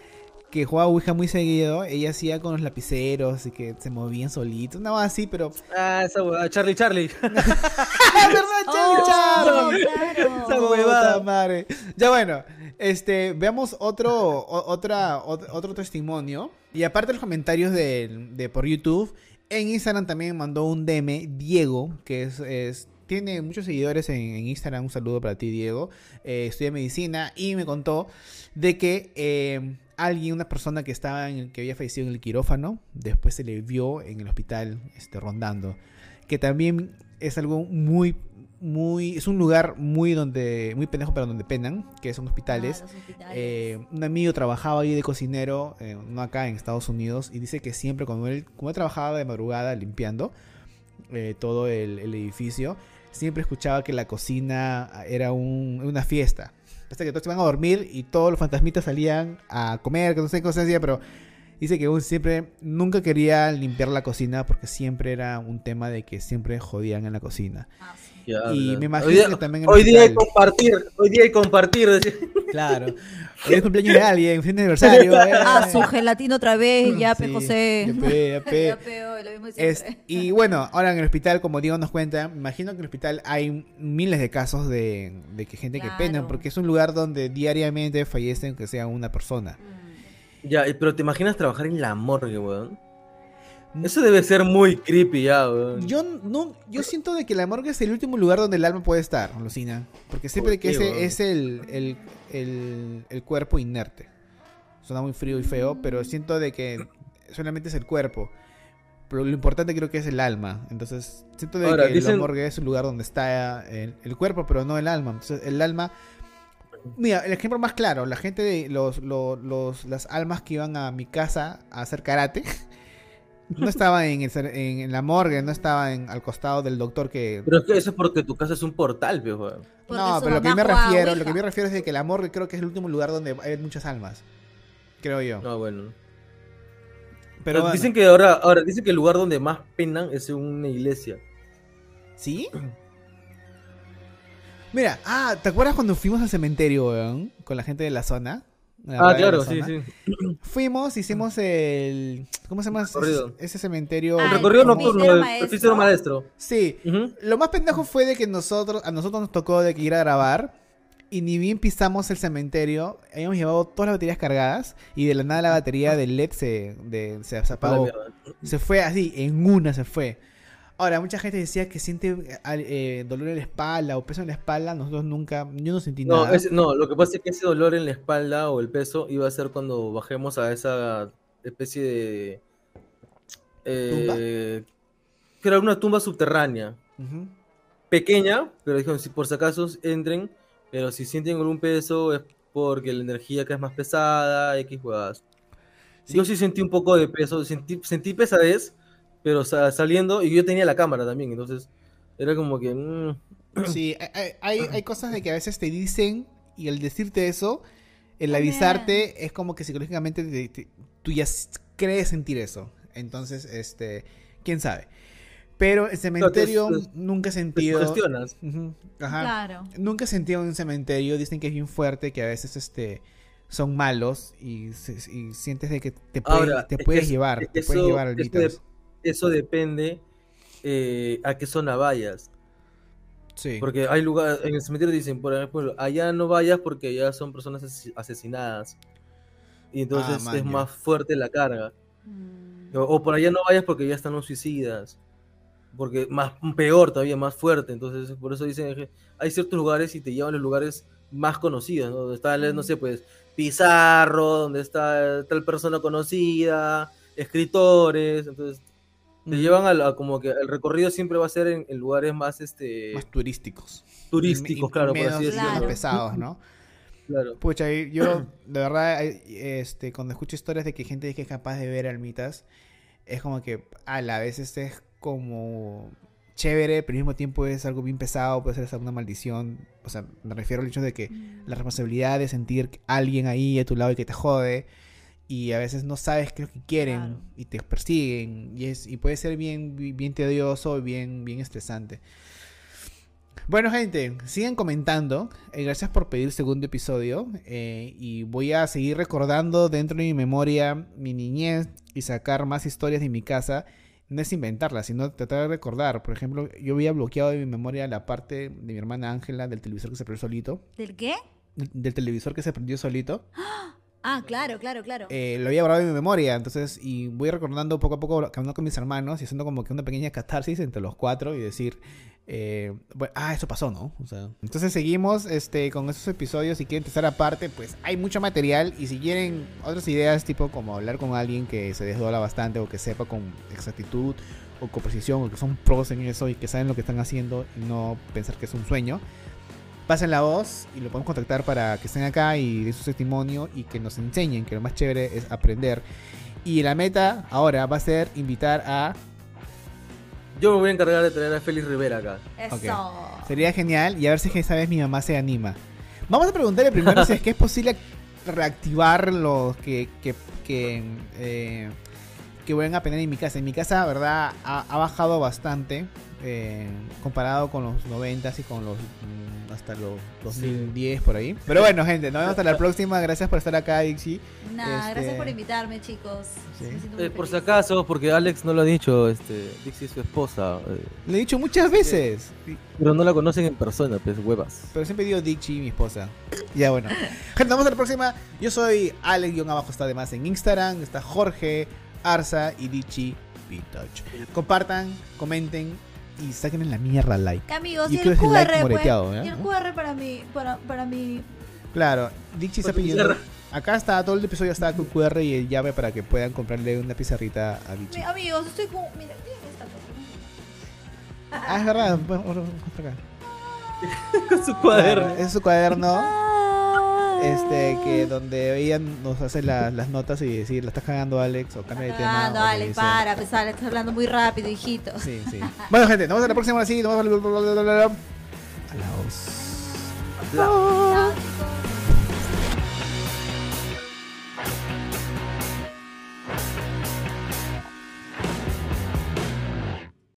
que jugaba Ouija muy seguido, ella hacía con los lapiceros y que se movían solitos, nada más así, pero... Ah, esa huevada, Charlie, Charlie. [laughs] ¡Ah, verdad, Oh, Charlie, Charlie! claro. Esa huevada, madre. Ya bueno, este, veamos otro, o- otra, otro testimonio. Y aparte de los comentarios de, por YouTube, en Instagram también mandó un DM Diego, que es, tiene muchos seguidores en, Instagram. Un saludo para ti, Diego. Eh, estudia medicina y me contó de que eh, alguien, una persona que estaba en el, que había fallecido en el quirófano, después se le vio en el hospital este, rondando. Que también es algo muy, muy, es un lugar muy donde, muy pendejo para donde penan, que son hospitales. Ah, hospitales. Eh, un amigo trabajaba ahí de cocinero, eh, no acá en Estados Unidos, y dice que siempre cuando él, como él trabajaba de madrugada limpiando eh, todo el, el edificio, siempre escuchaba que la cocina era un- una fiesta. Hasta que todos se iban a dormir y todos los fantasmitas salían a comer, que no sé qué cosa hacía, pero dice que aún siempre, nunca quería limpiar la cocina porque siempre era un tema de que siempre jodían en la cocina. Ah, sí. Y me imagino hoy día, que también en el Hoy día hay compartir, hoy día hay compartir. Claro. [laughs] Hoy es cumpleaños de alguien, fin de aniversario. [laughs] eh. Ah, su gelatina otra vez, ya, pe, Sí, José. ya pe, ya [laughs] pe. Ya peo, lo mismo de Es- siempre. y bueno, ahora en el hospital, como Diego nos cuenta, me imagino que en el hospital hay miles de casos de, de que gente que pena, porque es un lugar donde diariamente fallecen que sea una persona. Mm. Ya, pero te imaginas trabajar en la morgue, weón. Eso debe ser muy creepy ya, weón. Yo no, yo siento de que la morgue es el último lugar donde el alma puede estar, Lucina. Porque siempre ¿Por que ese weón? es el, el, el, el cuerpo inerte. Suena muy frío y feo, pero siento de que solamente es el cuerpo. Pero lo importante creo que es el alma. Entonces, siento de Ahora, que dicen- la morgue es un lugar donde está el, el cuerpo, pero no el alma. Entonces, el alma... Mira, el ejemplo más claro, la gente de los, los, los- las almas que iban a mi casa a hacer karate, [laughs] no estaban en, el en, en la morgue, no estaban al costado del doctor que... Pero es que eso es porque tu casa es un portal. Porque no, pero lo que me refiero, lo que me refiero es de que la morgue creo que es el último lugar donde hay muchas almas. Creo yo. No, bueno. pero Pero bueno. dicen que ahora, ahora dicen que el lugar donde más penan es en una iglesia. ¿Sí? Mira, ah, ¿te acuerdas cuando fuimos al cementerio, weón? Con la gente de la zona. La Ah, claro, la sí, sí. Fuimos, hicimos el... ¿Cómo se llama? ese- Recorrido. Ese cementerio. Ah, El recorrido nocturno, el maestro. presbítero maestro. Sí. Lo más pendejo fue de que nosotros, a nosotros nos tocó de que ir a grabar y ni bien pisamos el cementerio, habíamos llevado todas las baterías cargadas y de la nada la batería del LED se, de- se, se apagó. Se fue así, en una se fue. Ahora, mucha gente decía que siente eh, eh, dolor en la espalda o peso en la espalda. Nosotros nunca, yo no sentí No, nada. no, lo que pasa es que ese dolor en la espalda o el peso iba a ser cuando bajemos a esa especie de... Eh, que era una tumba subterránea. Ujú. Pequeña, pero dijeron, si por si acaso entren, pero si sienten algún peso es porque la energía acá es más pesada, X huevadas. Sí. Yo sí sentí un poco de peso, sentí, sentí pesadez, pero sa- saliendo, y yo tenía la cámara también, entonces era como que... mm, Sí, [clears throat] hay- hay, cosas de que a veces te dicen y al decirte eso, el También. avisarte es como que psicológicamente te- te- tú ya crees sentir eso. Entonces, este, quién sabe. Pero el cementerio te- nunca he te sentido. sugestionas. Ujú, ajá. Claro. Nunca he sentido un cementerio. Dicen que es bien fuerte, que a veces este son malos y, se- y sientes de que te, puede- Ahora, te puedes es- llevar, te eso- puedes llevar de- Eso depende eh, a qué zona vayas. Sí. Porque hay lugares, en el cementerio dicen, por ejemplo, allá no vayas porque allá son personas ases- asesinadas. Y entonces Ah, man, es ya. más fuerte la carga. Mm. O, o por allá no vayas porque ya están los suicidas. Porque más peor todavía, más fuerte. Entonces, por eso dicen que hay ciertos lugares y te llevan a los lugares más conocidos, ¿no? Donde está, no sé, pues, Pizarro, donde está tal persona conocida, escritores. Entonces, te llevan a, la- como que el recorrido siempre va a ser en, en lugares más este más turísticos. turísticos, Y- y claro, por así decirlo. Claro. pesados, ¿no? [laughs] Claro. Pucha, yo, de verdad, este, cuando escucho historias de que gente que es capaz de ver almitas, es como que a la vez este es como chévere, pero al mismo tiempo es algo bien pesado, puede ser hasta una maldición. O sea, me refiero al hecho de que la responsabilidad de sentir a alguien ahí a tu lado y que te jode. Y a veces no sabes qué es lo que quieren Claro. y te persiguen. Y, es, y puede ser bien, bien tedioso y bien, bien estresante. Bueno, gente, sigan comentando. Eh, gracias por pedir segundo episodio. eh, y voy a seguir recordando dentro de mi memoria mi niñez y sacar más historias de mi casa. No es inventarlas, sino tratar de recordar. Por ejemplo, yo había bloqueado de mi memoria la parte de mi hermana Ángela del televisor que se prendió solito. ¿Del qué? Del, del televisor que se prendió solito. Ah, claro, claro, claro. Eh, lo había grabado en mi memoria. Entonces, y voy recordando poco a poco, caminando con mis hermanos y haciendo como que una pequeña catarsis entre los cuatro y decir, eh, ah, eso pasó, ¿no? O sea, entonces seguimos este, con esos episodios. Si quieren tercera parte, pues hay mucho material. Y si quieren otras ideas, tipo como hablar con alguien que se desdobla bastante o que sepa con exactitud o con precisión o que son pros en eso y que saben lo que están haciendo y no pensar que es un sueño. Pasen la voz y lo podemos contactar para que estén acá y den su testimonio y que nos enseñen, que lo más chévere es aprender. Y la meta ahora va a ser invitar a... Yo me voy a encargar de traer a Félix Rivera acá. Eso. Sería genial y a ver si es que esta vez mi mamá se anima. Vamos a preguntarle primero [laughs] si es que es posible reactivar los que, que, que, eh, que vuelven a penar en mi casa. En mi casa, verdad, ha, ha bajado bastante eh, comparado con los 90 y con los mm, hasta los 2010 por ahí. Pero bueno, gente, nos vemos hasta la próxima. Gracias por estar acá, Dixie. Nada, Este- gracias por invitarme, chicos. Sí. Eh, por si acaso, porque Alex no lo ha dicho, este, Dixie es su esposa, eh, Le he dicho muchas veces. pero no la conocen en persona, pues huevas. Pero siempre digo Dixie, mi esposa. Ya bueno. Gente, nos vemos en la próxima. Yo soy Alex, guion abajo está además en Instagram. Está Jorge, Arza y Dixie Touch. Compartan, comenten y saquen en la mierda like. Amigos, Y el like QR, pues, ¿eh? y el QR para mi, para, para mi... Claro, Dixie está pidiendo. Acá está, todo el episodio está con QR y el llave para que puedan comprarle una pizarrita a mi- Dixie. amigos, estoy con... Mira. Ah, es verdad. Muestra acá. [laughs] Con su cuaderno. Es su cuaderno. Este, que donde ella nos hace la- las notas y decir, la estás cagando Alex o cambia de tema. Ah, no, o le Alex, para, pesar, estás hablando muy rápido, hijito. Sí, sí. [laughs] Bueno, gente, nos vemos en la próxima. Ahora sí, nos vemos. Adiós.